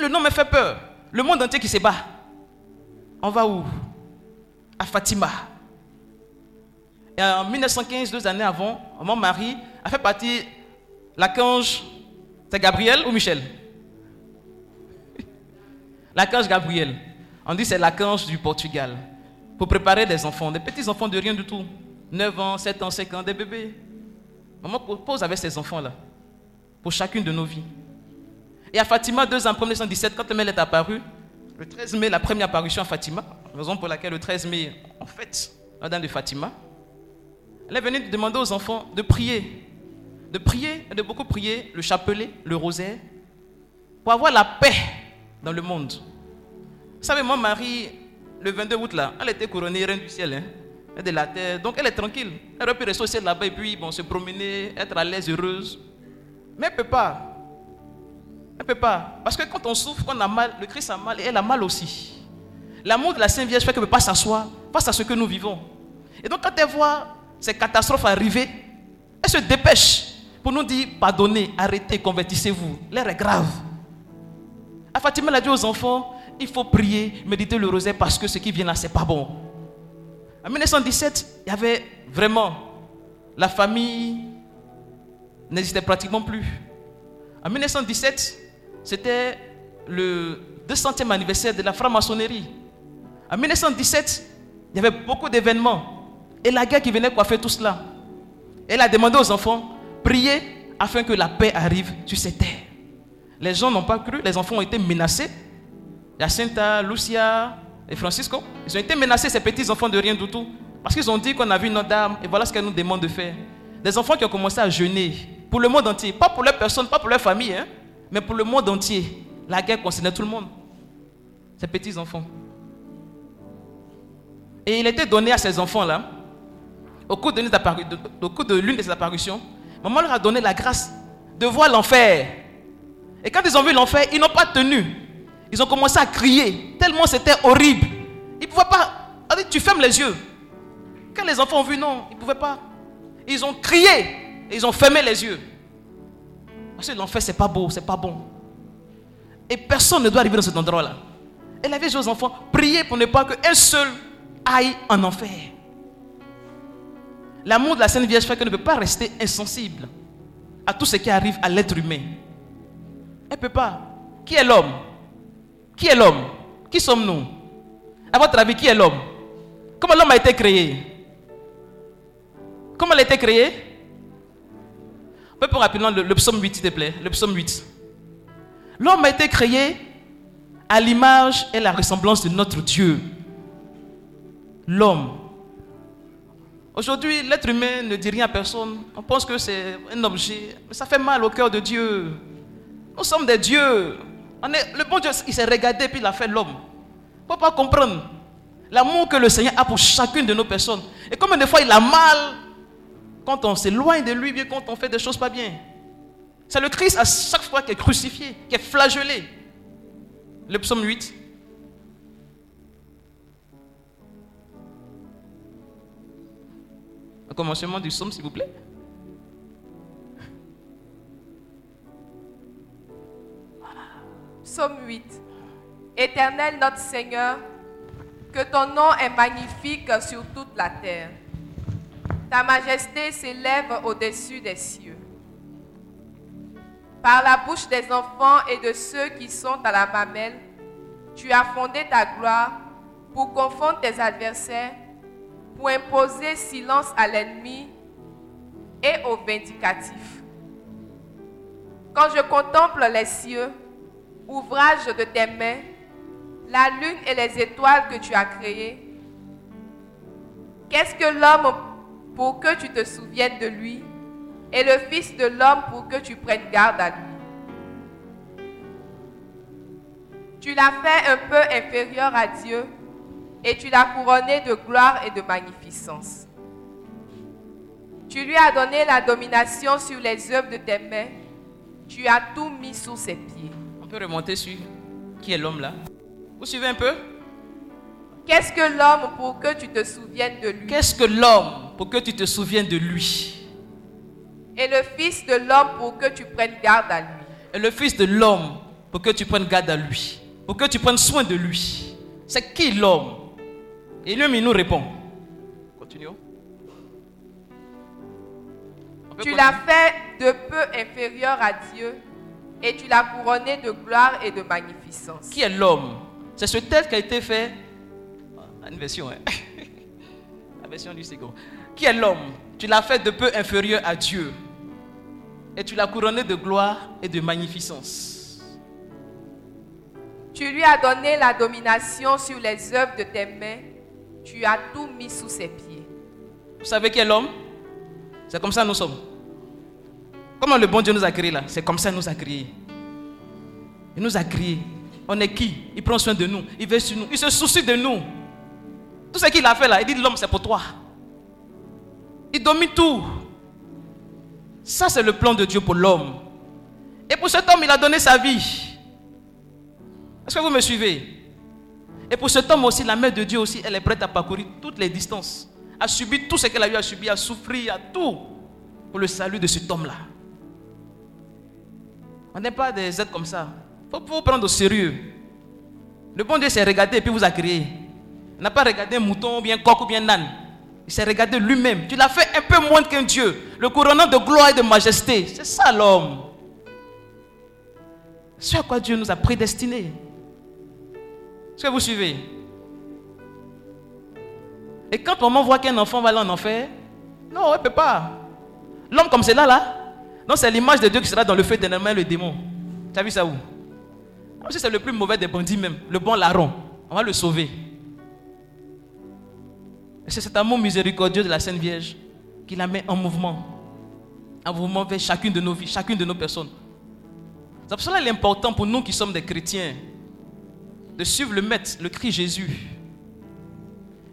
Le nom me fait peur. Le monde entier qui se bat. On va où? À Fatima. Et en 1915, deux années avant, mon mari a fait partie l'archange. C'est Gabriel ou Michel? L'archange Gabriel. On dit c'est l'archange du Portugal. Pour préparer des enfants, des petits enfants de rien du tout. 9 ans, 7 ans, 5 ans, des bébés. Maman pose avec ces enfants-là. Pour chacune de nos vies. Et à Fatima, deux ans, en 1917, quand elle est apparue, le 13 mai, la première apparition à Fatima, raison pour laquelle le 13 mai, en fait, la dame de Fatima, elle est venue demander aux enfants de prier. De prier, de beaucoup prier le chapelet, le rosaire, pour avoir la paix dans le monde. Vous savez, mon mari, le 22 août, là, elle était couronnée reine du ciel, hein, de la terre. Donc elle est tranquille. Elle aurait pu rester au ciel là-bas et puis se promener, être à l'aise, heureuse. Mais elle ne peut pas. Elle ne peut pas. Parce que quand on souffre, quand on a mal, le Christ a mal et elle a mal aussi. L'amour de la Sainte Vierge fait qu'elle ne peut pas s'asseoir face à ce que nous vivons. Et donc quand elle voit ces catastrophes arriver, elle se dépêche pour nous dire pardonnez, arrêtez, convertissez-vous. L'air est grave. À Fatima, elle a dit aux enfants il faut prier, méditer le rosaire parce que ce qui vient là, c'est pas bon. En 1917, il y avait vraiment la famille n'existait pratiquement plus. En 1917, c'était le 200e anniversaire de la franc-maçonnerie. En 1917, il y avait beaucoup d'événements. Et la guerre qui venait coiffer tout cela. Elle a demandé aux enfants, priez afin que la paix arrive sur cette terre. Les gens n'ont pas cru, les enfants ont été menacés. Jacinta, Lucia et Francisco, ils ont été menacés, ces petits enfants de rien du tout. Parce qu'ils ont dit qu'on a vu notre dame et voilà ce qu'elle nous demande de faire. Des enfants qui ont commencé à jeûner pour le monde entier. Pas pour leur personne, pas pour leur famille, hein, mais pour le monde entier. La guerre concernait tout le monde. Ces petits enfants. Et il était donné à ces enfants-là, au cours de l'une de- ces apparitions, maman leur a donné la grâce de voir l'enfer. Et quand ils ont vu l'enfer, ils n'ont pas tenu. Ils ont commencé à crier, tellement c'était horrible. Ils ne pouvaient pas. Tu fermes les yeux. Quand les enfants ont vu, non, ils ne pouvaient pas. Ils ont crié. Ils ont fermé les yeux. Parce que l'enfer, c'est pas beau, c'est pas bon. Et personne ne doit arriver dans cet endroit-là. Elle avait dit aux enfants, priez pour ne pas qu'un seul aille en enfer. L'amour de la Sainte Vierge fait qu'elle ne peut pas rester insensible à tout ce qui arrive à l'être humain. Elle ne peut pas. Qui est l'homme? Qui est l'homme? Qui sommes-nous? À votre avis, qui est l'homme? Comment l'homme a été créé? Comment il a été créé On peut rapidement le, le psaume 8, s'il te plaît. Le psaume 8. L'homme a été créé à l'image et la ressemblance de notre Dieu. L'homme. Aujourd'hui, l'être humain ne dit rien à personne. On pense que c'est un objet. Mais ça fait mal au cœur de Dieu. Nous sommes des dieux. Le bon Dieu, il s'est regardé puis il a fait l'homme. Il ne faut pas comprendre l'amour que le Seigneur a pour chacune de nos personnes. Et combien de fois il a mal quand on s'éloigne de lui, bien quand on fait des choses pas bien. C'est le Christ à chaque fois qui est crucifié, qui est flagellé. Le psaume 8. Commencement du psaume, s'il vous plaît. Psaume 8. Éternel notre Seigneur, que ton nom est magnifique sur toute la terre. Ta majesté s'élève au-dessus des cieux. Par la bouche des enfants et de ceux qui sont à la mamelle, tu as fondé ta gloire pour confondre tes adversaires, pour imposer silence à l'ennemi et aux vindicatifs. Quand je contemple les cieux, ouvrage de tes mains, la lune et les étoiles que tu as créées, qu'est-ce que l'homme pour que tu te souviennes de lui et le Fils de l'homme pour que tu prennes garde à lui? Tu l'as fait un peu inférieur à Dieu et tu l'as couronné de gloire et de magnificence. Tu lui as donné la domination sur les œuvres de tes mains. Tu as tout mis sous ses pieds. On peut remonter sur qui est l'homme là? Vous suivez un peu? Qu'est-ce que l'homme pour que tu te souviennes de lui? Qu'est-ce que l'homme pour que tu te souviennes de lui? Et le Fils de l'homme pour que tu prennes garde à lui. Et le Fils de l'homme pour que tu prennes garde à lui. Pour que tu prennes soin de lui. C'est qui l'homme? Et lui, il nous répond. Continuons. Tu l'as fait de peu inférieur à Dieu et tu l'as couronné de gloire et de magnificence. Qui est l'homme? C'est ce texte qui a été fait. Ah, Une version, hein. La version du second. Qui est l'homme? Tu l'as fait de peu inférieur à Dieu. Et tu l'as couronné de gloire et de magnificence. Tu lui as donné la domination sur les œuvres de tes mains. Tu as tout mis sous ses pieds. Vous savez qui est l'homme C'est comme ça nous sommes. Comment le bon Dieu nous a créés là? C'est comme ça qu'il nous a créés. Il nous a créés. On est qui? Il prend soin de nous. Il veille sur nous. Il se soucie de nous. Tout ce qu'il a fait là, il dit l'homme c'est pour toi. Il domine tout. Ça c'est le plan de Dieu pour l'homme. Et pour cet homme, il a donné sa vie. Est-ce que vous me suivez? Et pour cet homme aussi, la mère de Dieu aussi, elle est prête à parcourir toutes les distances, à subir tout ce qu'elle a eu à subir, à souffrir, à tout, pour le salut de cet homme-là. On n'est pas des êtres comme ça. Il faut vous prendre au sérieux. Le bon Dieu s'est regardé et puis vous a créé. Il n'a pas regardé un mouton, ou bien coq ou bien un âne. Il s'est regardé lui-même. Tu l'as fait un peu moins qu'un Dieu. Le couronnant de gloire et de majesté. C'est ça l'homme. C'est à quoi Dieu nous a prédestinés. Est-ce que vous suivez? Et quand maman voit qu'un enfant va aller en enfer, non, elle ne peut pas. L'homme comme c'est là, non, c'est l'image de Dieu qui sera dans le feu éternellement le démon. Tu as vu ça où? Si c'est le plus mauvais des bandits même, le bon larron, on va le sauver. C'est cet amour miséricordieux de la Sainte Vierge qui la met en mouvement. En mouvement vers chacune de nos vies, chacune de nos personnes. C'est pour cela qu'il est important pour nous qui sommes des chrétiens de suivre le Maître, le Christ Jésus.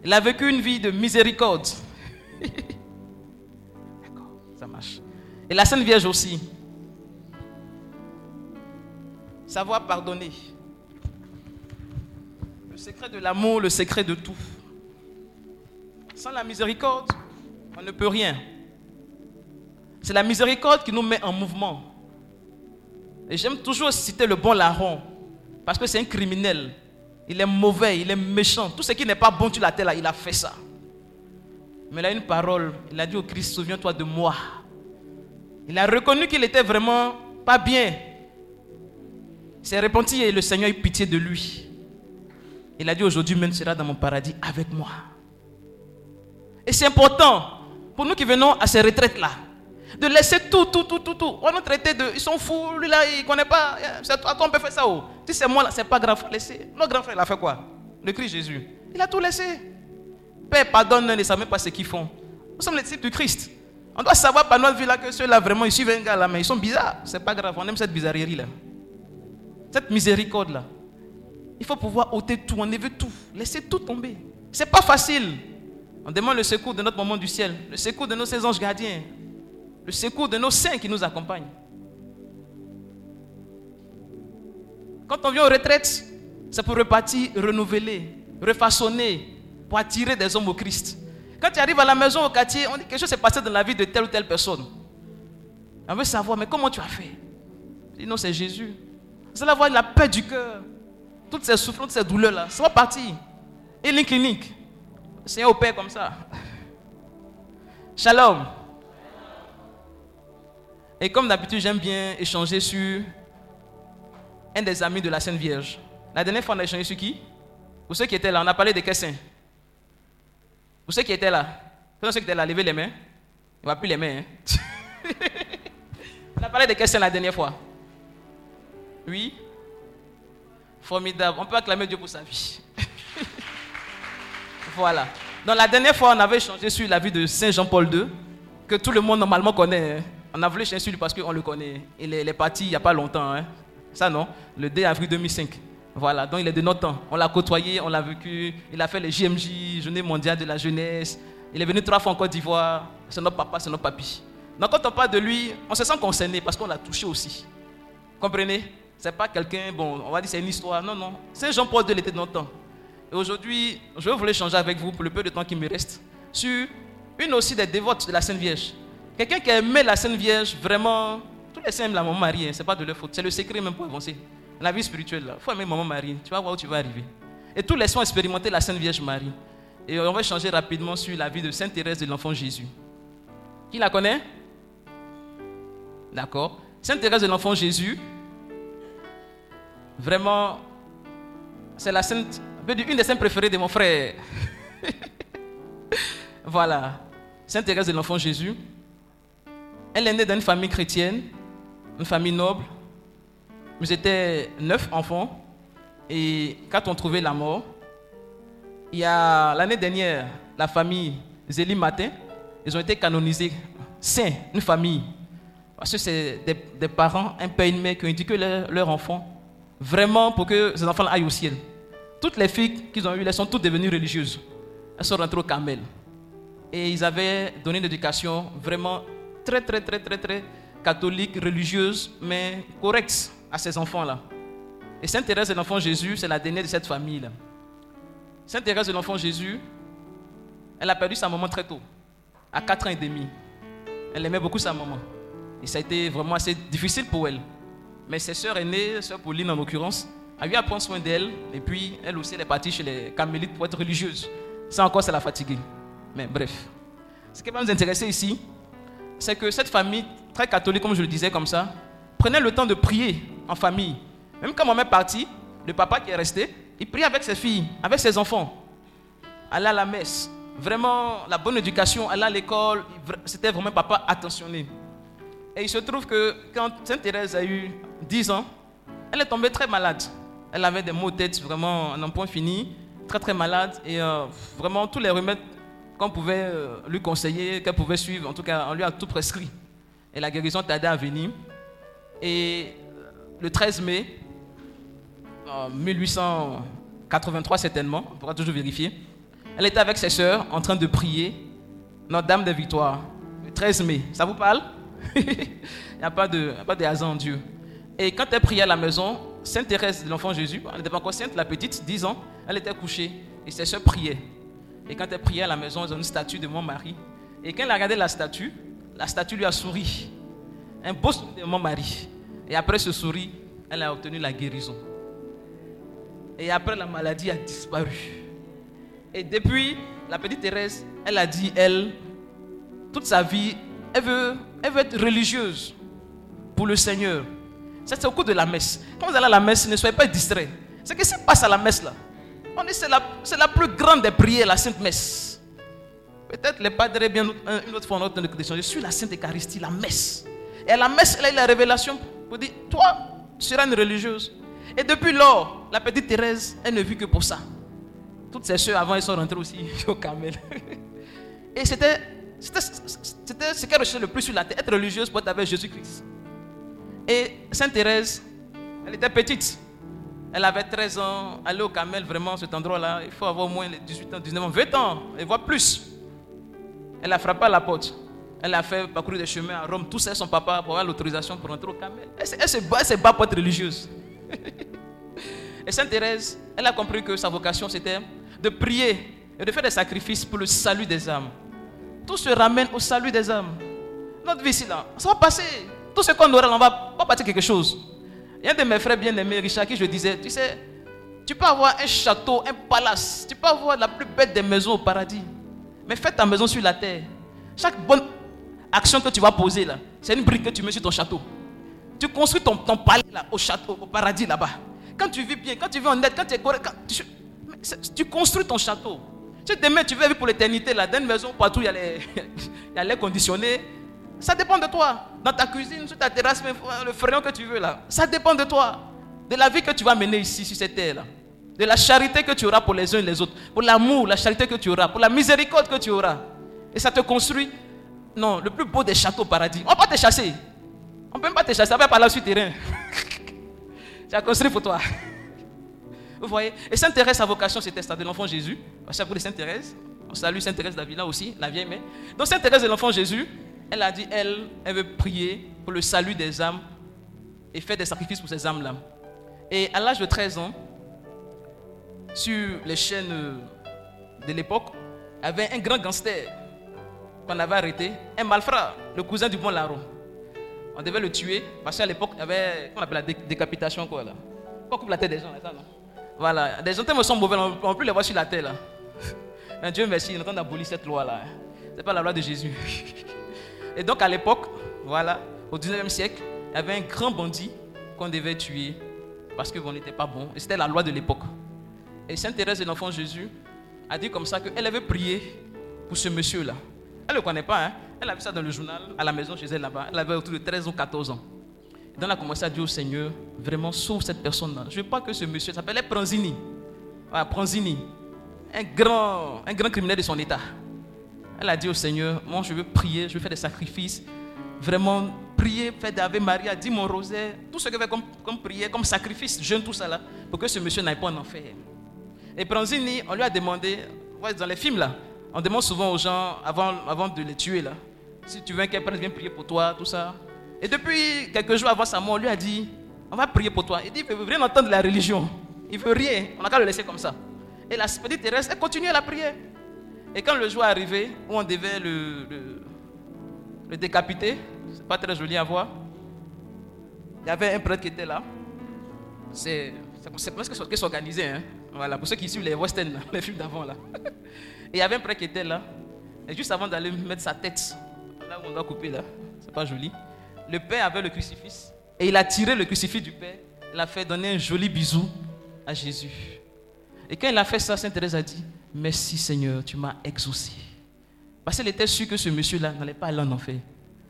Il a vécu une vie de miséricorde. D'accord, ça marche. Et la Sainte Vierge aussi. Savoir pardonner. Le secret de l'amour, le secret de tout. Sans la miséricorde, on ne peut rien. C'est la miséricorde qui nous met en mouvement. Et j'aime toujours citer le bon larron, parce que c'est un criminel. Il est mauvais, il est méchant. Tout ce qui n'est pas bon sur la terre, là, il a fait ça. Mais il a une parole. Il a dit au Christ, souviens-toi de moi. Il a reconnu qu'il était vraiment pas bien. Il s'est repenti et le Seigneur a eu pitié de lui. Il a dit aujourd'hui même sera dans mon paradis avec moi. Et c'est important pour nous qui venons à ces retraites-là de laisser tout, tout, tout, tout, tout. On nous traiter de. Ils sont fous, lui là, il ne connaît pas. C'est toi, on peut faire ça. Oh. Si c'est moi là, c'est pas grave, laisser. Notre grand frère, il a fait quoi? Le Christ Jésus. Il a tout laissé. Père, pardonne, ne savent même pas ce qu'ils font. Nous sommes les disciples du Christ. On doit savoir par notre vie là que ceux-là vraiment ils suivent un gars là, mais ils sont bizarres. C'est pas grave, on aime cette bizarrerie là. Cette miséricorde là. Il faut pouvoir ôter tout, enlever tout, laisser tout tomber. C'est pas facile. On demande le secours de notre moment du ciel, le secours de nos saisons anges gardiens, le secours de nos saints qui nous accompagnent. Quand on vient aux retraites, c'est pour repartir, renouveler, refaçonner, pour attirer des hommes au Christ. Quand tu arrives à la maison, au quartier, on dit quelque chose s'est passé dans la vie de telle ou telle personne. On veut savoir, mais comment tu as fait? Dit, non, c'est Jésus. Vous allez avoir la paix du cœur. Toutes ces souffrances, toutes ces douleurs-là, ça va partir. Et une clinique. C'est au Père comme ça. Shalom. Et comme d'habitude, j'aime bien échanger sur un des amis de la Sainte Vierge. La dernière fois, on a échangé sur qui? Pour ceux qui étaient là, on a parlé de quel saint Pour ceux qui étaient là, pour ceux qui étaient là, levez les mains. Il ne va plus les mains. Hein. on a parlé de quel saint la dernière fois Oui Formidable. On peut acclamer Dieu pour sa vie. voilà. Donc la dernière fois, on avait échangé sur la vie de Saint Jean-Paul II, que tout le monde normalement connaît. Hein. On a voulu échanger sur lui parce qu'on le connaît. Il est, parti il n'y a pas longtemps. Hein. Ça, non? Le 2 avril 2005. Voilà, donc il est de notre temps. On l'a côtoyé, on l'a vécu. Il a fait les JMJ, Journée mondiale de la jeunesse. Il est venu trois fois en Côte d'Ivoire. C'est notre papa, c'est notre papy. Donc quand on parle de lui, on se sent concerné parce qu'on l'a touché aussi. Comprenez? C'est pas quelqu'un, bon, on va dire c'est une histoire. Non, non. C'est Jean-Paul il était de notre temps. Et aujourd'hui, je voulais échanger avec vous pour le peu de temps qui me reste sur une aussi des dévotes de la Sainte Vierge. Quelqu'un qui aimait la Sainte Vierge, vraiment, tous les saints aiment la maman Marie, hein, ce n'est pas de leur faute. C'est le secret même pour avancer. La vie spirituelle, il faut aimer maman Marie. Tu vas voir où tu vas arriver. Et tous les soins expérimenter la Sainte Vierge Marie. Et on va changer rapidement sur la vie de Sainte Thérèse de l'Enfant Jésus. Qui la connaît? D'accord. Sainte Thérèse de l'Enfant Jésus, vraiment, c'est la sainte, une des saintes préférées de mon frère. voilà. Sainte Thérèse de l'Enfant Jésus. Elle est née dans une famille chrétienne, une famille noble. Nous étions neuf enfants. Et quand on trouvait la mort, il y a l'année dernière, la famille Zélie Matin, ils ont été canonisés saints, une famille. Parce que c'est des, parents, un père une mère qui ont éduqué leurs leur enfants vraiment pour que ces enfants aillent au ciel. Toutes les filles qu'ils ont eues, elles sont toutes devenues religieuses. Elles sont rentrées au Carmel. Et ils avaient donné une éducation vraiment très, très, très, très, très catholique, religieuse, mais correcte à ces enfants-là. Et Sainte Thérèse de l'Enfant Jésus, c'est la dernière de cette famille-là. Sainte Thérèse de l'Enfant Jésus, elle a perdu sa maman très tôt, à 4 ans et demi. Elle aimait beaucoup sa maman. Et ça a été vraiment assez difficile pour elle. Mais ses sœurs aînées, sœur Pauline en l'occurrence, a eu à prendre soin d'elle. Et puis, elle aussi, elle est partie chez les carmélites pour être religieuse. Ça encore, ça l'a fatiguée. Mais bref. Ce qui va nous intéresser ici, c'est que cette famille, très catholique, comme je le disais comme ça, prenait le temps de prier en famille. Même quand maman est partie, le papa qui est resté, il prie avec ses filles, avec ses enfants. Aller à la messe. Vraiment, la bonne éducation, aller à l'école, c'était vraiment papa attentionné. Et il se trouve que quand Sainte Thérèse a eu 10 ans, elle est tombée très malade. Elle avait des maux de tête vraiment en un point fini, très très malade. Et euh, vraiment, tous les remèdes qu'on pouvait euh, lui conseiller, qu'elle pouvait suivre. En tout cas, on lui a tout prescrit. Et la guérison tardait à venir. Et euh, le 13 mai 1883 certainement, on pourra toujours vérifier, elle était avec ses sœurs en train de prier Notre-Dame de Victoire. Le 13 mai, ça vous parle? Il n'y a pas de, hasard en Dieu. Et quand elle priait à la maison, Sainte Thérèse l'Enfant Jésus, elle n'était pas encore sainte, la petite, 10 ans, elle était couchée et ses sœurs priaient. Et quand elle priait à la maison, ils ont une statue de mon mari. Et quand elle a regardé la statue, la statue lui a souri. Un beau sourire de mon mari. Et après ce sourire, elle a obtenu la guérison. Et après, la maladie a disparu. Et depuis, la petite Thérèse, elle a dit, elle, toute sa vie, elle veut, elle veut être religieuse pour le Seigneur. C'est au cours de la messe. Quand vous allez à la messe, ne soyez pas distraits. Ce qui se passe à la messe là, on dit c'est la, c'est la plus grande des prières, la Sainte Messe. Peut-être les padres, bien une autre fois, notre question. Je suis la Sainte Eucharistie, la messe. Et à la messe, elle a eu la révélation pour dire Toi, tu seras une religieuse. Et depuis lors, la petite Thérèse, elle ne vit que pour ça. Toutes ses soeurs avant, elles sont rentrées aussi au Carmel. Et c'était, c'était, c'était ce qu'elle recherchait le plus sur la terre, être religieuse pour être avec Jésus-Christ. Et Sainte Thérèse, elle était petite. Elle avait 13 ans. Aller au Carmel, vraiment, cet endroit-là, il faut avoir au moins 18 ans, 19 ans, 20 ans, et voire plus. Elle a frappé à la porte. Elle a fait parcourir des chemins à Rome, tout ça, son papa, pour avoir l'autorisation pour entrer au Carmel. Elle, se bat, pour être religieuse. et Sainte Thérèse, elle a compris que sa vocation, c'était de prier et de faire des sacrifices pour le salut des âmes. Tout se ramène au salut des âmes. Notre vie ici, là, ça va passer. Tout ce qu'on aura, on va pas partir quelque chose. Il y a un de mes frères bien-aimés, Richard, qui je disais, tu sais, tu peux avoir un château, un palace, tu peux avoir la plus belle des maisons au paradis. Mais fais ta maison sur la terre. Chaque bonne action que tu vas poser là, c'est une brique que tu mets sur ton château. Tu construis ton, palais là, au château, au paradis là-bas. Quand tu vis bien, quand tu vis en aide, quand tu es correct, tu, construis ton château. Si demain tu veux vivre pour l'éternité là, dans une maison partout, il y a l'air conditionné. Ça dépend de toi. Dans ta cuisine, sur ta terrasse, le fréon que tu veux là. Ça dépend de toi. De la vie que tu vas mener ici, sur cette terre là. De la charité que tu auras pour les uns et les autres. Pour l'amour, la charité que tu auras. Pour la miséricorde que tu auras. Et ça te construit. Non, le plus beau des châteaux au paradis. On ne va pas te chasser. On ne peut même pas te chasser. On va pas là sur terrain. tu as construit pour toi. Vous voyez? Et Sainte Thérèse, sa vocation, c'était ça de l'enfant Jésus. C'est pour Sainte Thérèse. On salue Sainte Thérèse d'Avila aussi, la vieille mère. Donc Sainte Thérèse de l'enfant Jésus, elle a dit, elle, elle veut prier pour le salut des âmes et faire des sacrifices pour ces âmes-là. Et à l'âge de 13 ans, sur les chaînes de l'époque, il y avait un grand gangster qu'on avait arrêté, un malfrat, le cousin du bon larron. On devait le tuer parce qu'à l'époque, il y avait, qu'on appelle la décapitation, quoi, là. On coupe la tête des gens, ça, non? Voilà, des gens tellement sont mauvais, on ne peut plus les voir sur la terre, là. Dieu merci, on a aboli cette loi-là. Ce n'est pas la loi de Jésus. Et donc à l'époque, voilà, au 19e siècle, il y avait un grand bandit qu'on devait tuer parce qu'on n'était pas bon. Et c'était la loi de l'époque. Et Sainte Thérèse de l'Enfant Jésus a dit comme ça qu'elle avait prié pour ce monsieur-là. Elle ne le connaît pas, hein? elle a vu ça dans le journal, à la maison chez elle là-bas. Elle avait autour de 13 ou 14 ans. Et donc elle a commencé à dire au Seigneur, vraiment sauve cette personne-là. Je veux pas que ce monsieur s'appelait Pranzini. Voilà, Pranzini. Un grand, un grand criminel de son état. Elle a dit au Seigneur, moi je veux prier, je veux faire des sacrifices. Vraiment prier, faire d'Ave Maria, dire mon rosaire, tout ce que je fais comme, comme prière, comme sacrifice, jeûne, tout ça là, pour que ce monsieur n'aille pas en enfer. Et Pranzini, on lui a demandé, dans les films là, on demande souvent aux gens, avant, avant de les tuer là, si tu veux qu'un prêtre vienne prier pour toi, tout ça. Et depuis quelques jours avant sa mort, on lui a dit, on va prier pour toi. Il dit, il veut rien entendre de la religion. Il veut rien. On n'a qu'à le laisser comme ça. Et la petite Thérèse, elle continue à la prier. Et quand le jour est arrivé, où on devait le, le, décapiter, c'est pas très joli à voir, il y avait un prêtre qui était là. C'est presque qui s'organisait. Hein. Voilà, pour ceux qui suivent les westerns, les films d'avant là. Et il y avait un prêtre qui était là. Et juste avant d'aller mettre sa tête, là où on doit couper là, c'est pas joli, le père avait le crucifix. Et il a tiré le crucifix du père. Il a fait donner un joli bisou à Jésus. Et quand il a fait ça, Sainte Thérèse a dit Merci Seigneur, tu m'as exaucé. Parce qu'elle était sûre que ce monsieur-là n'allait pas aller en enfer.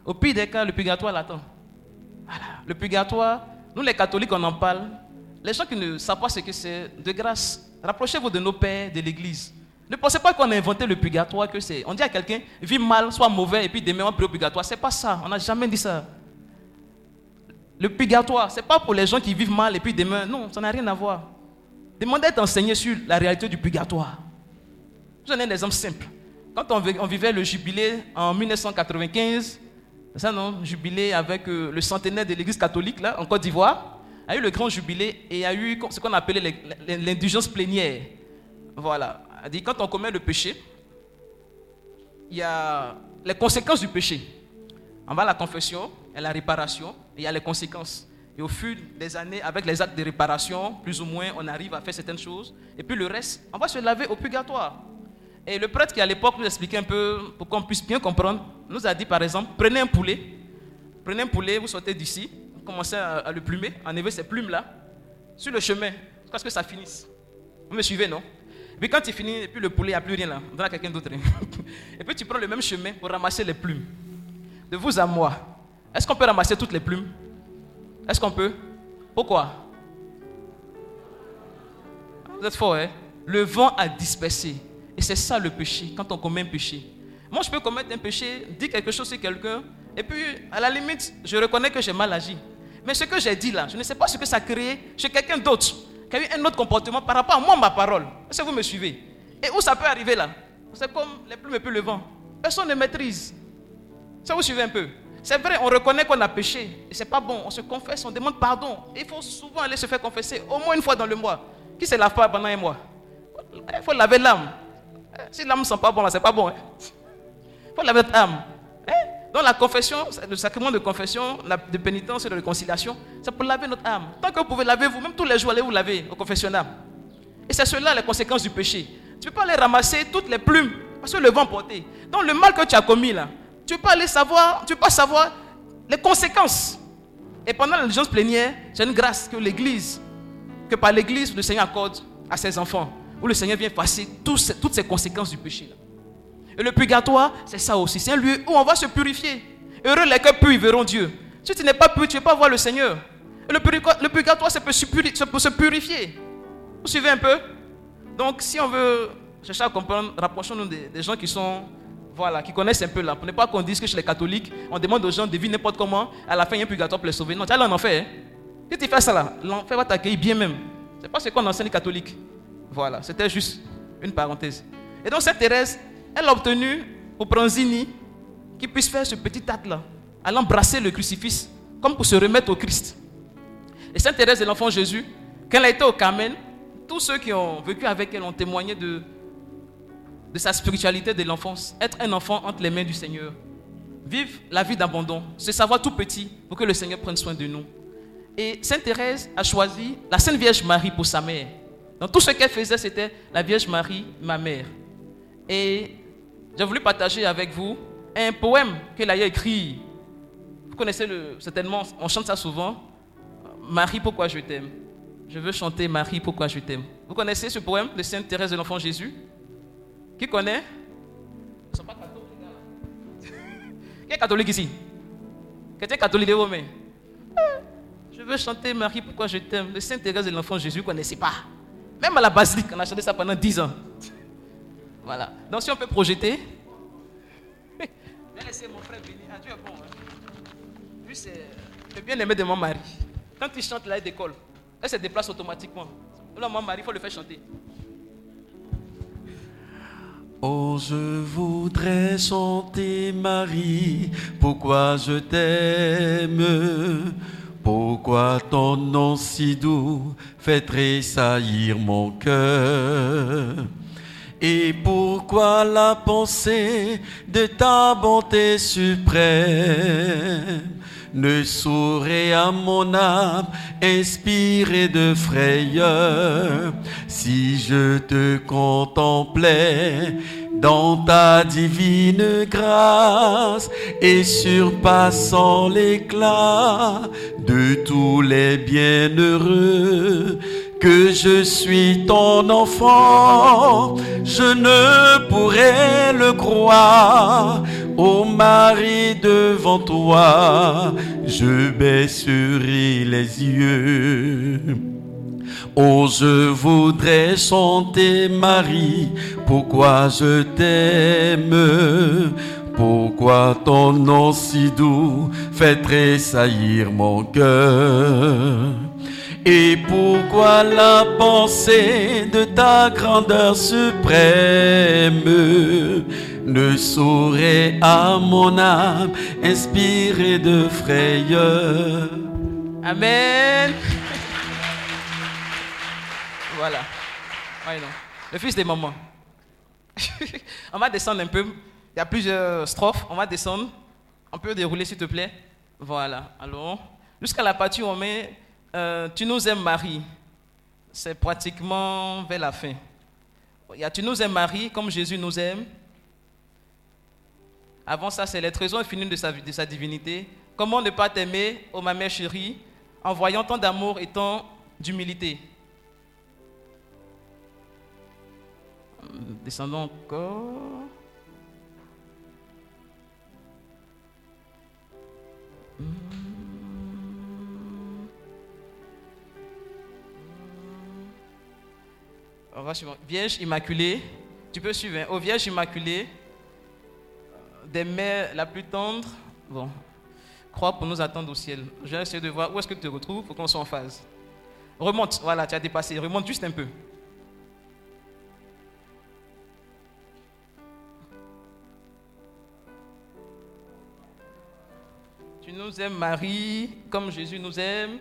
Au pire des cas, le purgatoire l'attend. Le purgatoire, nous les catholiques, on en parle. Les gens qui ne savent pas ce que c'est, de grâce, rapprochez-vous de nos pères, de l'église. Ne pensez pas qu'on a inventé le purgatoire, que c'est. On dit à quelqu'un, vis mal, soit mauvais, et puis demain on prie au purgatoire. C'est pas ça. On n'a jamais dit ça. Le purgatoire, c'est pas pour les gens qui vivent mal et puis demain. Non, ça n'a rien à voir. Demandez d'être enseigné sur la réalité du purgatoire. Je donne un exemple simple. Quand on vivait le jubilé en 1995, c'est ça non? Jubilé avec euh, le centenaire de l'Église catholique là, en Côte d'Ivoire, a eu le grand jubilé et a eu ce qu'on appelait l'indulgence plénière. Voilà. dit quand on commet le péché, il y a les conséquences du péché. On va à la confession, et la réparation, et il y a les conséquences. Et au fil des années, avec les actes de réparation, plus ou moins, on arrive à faire certaines choses. Et puis le reste, on va se laver au purgatoire. Et le prêtre qui à l'époque nous expliquait un peu, pour qu'on puisse bien comprendre, nous a dit par exemple, prenez un poulet, prenez un poulet, vous sortez d'ici, commencez à, le plumer, enlever ces plumes-là, sur le chemin, jusqu'à ce que ça finisse. Vous me suivez, non? Puis quand il finit, et puis le poulet, il n'y a plus rien là, on donne à quelqu'un d'autre. et puis tu prends le même chemin pour ramasser les plumes. De vous à moi, est-ce qu'on peut ramasser toutes les plumes? Est-ce qu'on peut? Pourquoi? Vous êtes fort, hein? Le vent a dispersé. Et c'est ça le péché, quand on commet un péché. Moi, je peux commettre un péché, dire quelque chose sur quelqu'un, et puis, à la limite, je reconnais que j'ai mal agi. Mais ce que j'ai dit là, je ne sais pas ce que ça a créé chez quelqu'un d'autre, qui a eu un autre comportement par rapport à moi, ma parole. Est-ce que vous me suivez? Et où ça peut arriver là? C'est comme les plumes et puis le vent. Personne ne maîtrise. Ça vous suivez un peu? C'est vrai, on reconnaît qu'on a péché, et c'est pas bon. On se confesse, on demande pardon. il faut souvent aller se faire confesser, au moins une fois dans le mois. Qui se lave pas pendant un mois? Il faut laver l'âme. Si l'âme ne sent pas bon, là, c'est pas bon. Hein. faut laver votre âme. Hein? Donc la confession, le sacrement de confession, de pénitence et de réconciliation, c'est pour laver notre âme. Tant que vous pouvez laver vous, même tous les jours, allez vous laver au confessionnal. Et c'est cela les conséquences du péché. Tu ne peux pas aller ramasser toutes les plumes parce que le vent porté. Donc le mal que tu as commis là, tu ne peux pas aller savoir, tu peux pas savoir les conséquences. Et pendant l'allégeance plénière, c'est une grâce que l'Église, que par l'Église, le Seigneur accorde à ses enfants où le Seigneur vient passer toutes ces conséquences du péché. Et le purgatoire, c'est ça aussi. C'est un lieu où on va se purifier. Heureux les cœurs purs, ils verront Dieu. Si tu n'es pas pur, tu ne vas pas voir le Seigneur. Le purgatoire, c'est pour se purifier. Vous suivez un peu? Donc, si on veut chercher à comprendre, rapprochons-nous des, gens qui sont, voilà, qui connaissent un peu là. Pour ne pas qu'on dise que chez les catholiques, on demande aux gens de vivre n'importe comment, à la fin, il y a un purgatoire pour les sauver. Non, tu as en enfer. Hein? Si tu fais ça là, l'enfer va t'accueillir bien même. C'est pas ce qu'on enseigne les catholiques. Voilà, c'était juste une parenthèse. Et donc Sainte Thérèse, elle a obtenu au Pranzini qu'il puisse faire ce petit acte-là, à l'embrasser le crucifix, comme pour se remettre au Christ. Et Sainte Thérèse de l'Enfant Jésus, quand elle a été au Carmel, tous ceux qui ont vécu avec elle ont témoigné de, de sa spiritualité de l'enfance, être un enfant entre les mains du Seigneur, vivre la vie d'abandon, se savoir tout petit pour que le Seigneur prenne soin de nous. Et Sainte Thérèse a choisi la Sainte Vierge Marie pour sa mère. Donc tout ce qu'elle faisait, c'était la Vierge Marie, ma mère. Et j'ai voulu partager avec vous un poème qu'elle a écrit. Vous connaissez le, certainement, on chante ça souvent. Marie, pourquoi je t'aime? Je veux chanter Marie, pourquoi je t'aime? Vous connaissez ce poème de Sainte Thérèse de l'Enfant Jésus? Qui connaît? Ils sont pas catholiques. Qui est catholique ici? Quelqu'un catholique de vos mains Je veux chanter Marie, pourquoi je t'aime? De Sainte Thérèse de l'Enfant Jésus, vous ne connaissez pas. Même à la basilique, on a chanté ça pendant 10 ans. Voilà. Donc si on peut projeter. laisser mon frère venir. Ah, tu es bon. Hein? Lui, c'est le bien-aimé de mon mari. Quand il chante là, il décolle. Elle se déplace automatiquement. Là, mon mari, il faut le faire chanter. Oh, je voudrais chanter Marie, pourquoi je t'aime? Pourquoi ton nom si doux fait tressaillir mon cœur? Et pourquoi la pensée de ta bonté suprême ne saurait à mon âme inspirer de frayeur? Si je te contemplais dans ta divine grâce et surpassant l'éclat de tous les bienheureux que je suis ton enfant, je ne pourrais le croire. Ô Marie, devant toi, je baisserai les yeux. Oh, je voudrais chanter Marie, pourquoi je t'aime, pourquoi ton nom si doux fait tressaillir mon cœur? Et pourquoi la pensée de ta grandeur suprême ne saurait à mon âme inspirer de frayeur? Amen. Voilà. Le fils des mamans. on va descendre un peu. Il y a plusieurs strophes. On va descendre. On peut dérouler, s'il te plaît Voilà. Alors, jusqu'à la partie où on met euh, Tu nous aimes, Marie. C'est pratiquement vers la fin. Il y a Tu nous aimes, Marie, comme Jésus nous aime. Avant ça, c'est les trésors infinis de sa, de sa divinité. Comment ne pas t'aimer, ô ma mère chérie, en voyant tant d'amour et tant d'humilité? Descendons encore. On va suivre. Vierge Immaculée, tu peux suivre. Hein. Ô Vierge Immaculée, euh, des mères la plus tendre, bon, crois pour nous attendre au ciel. Je vais essayer de voir où est-ce que tu te retrouves pour qu'on soit en phase. Remonte, voilà, tu as dépassé. Remonte juste un peu. Nous aimes, Marie, comme Jésus nous aime.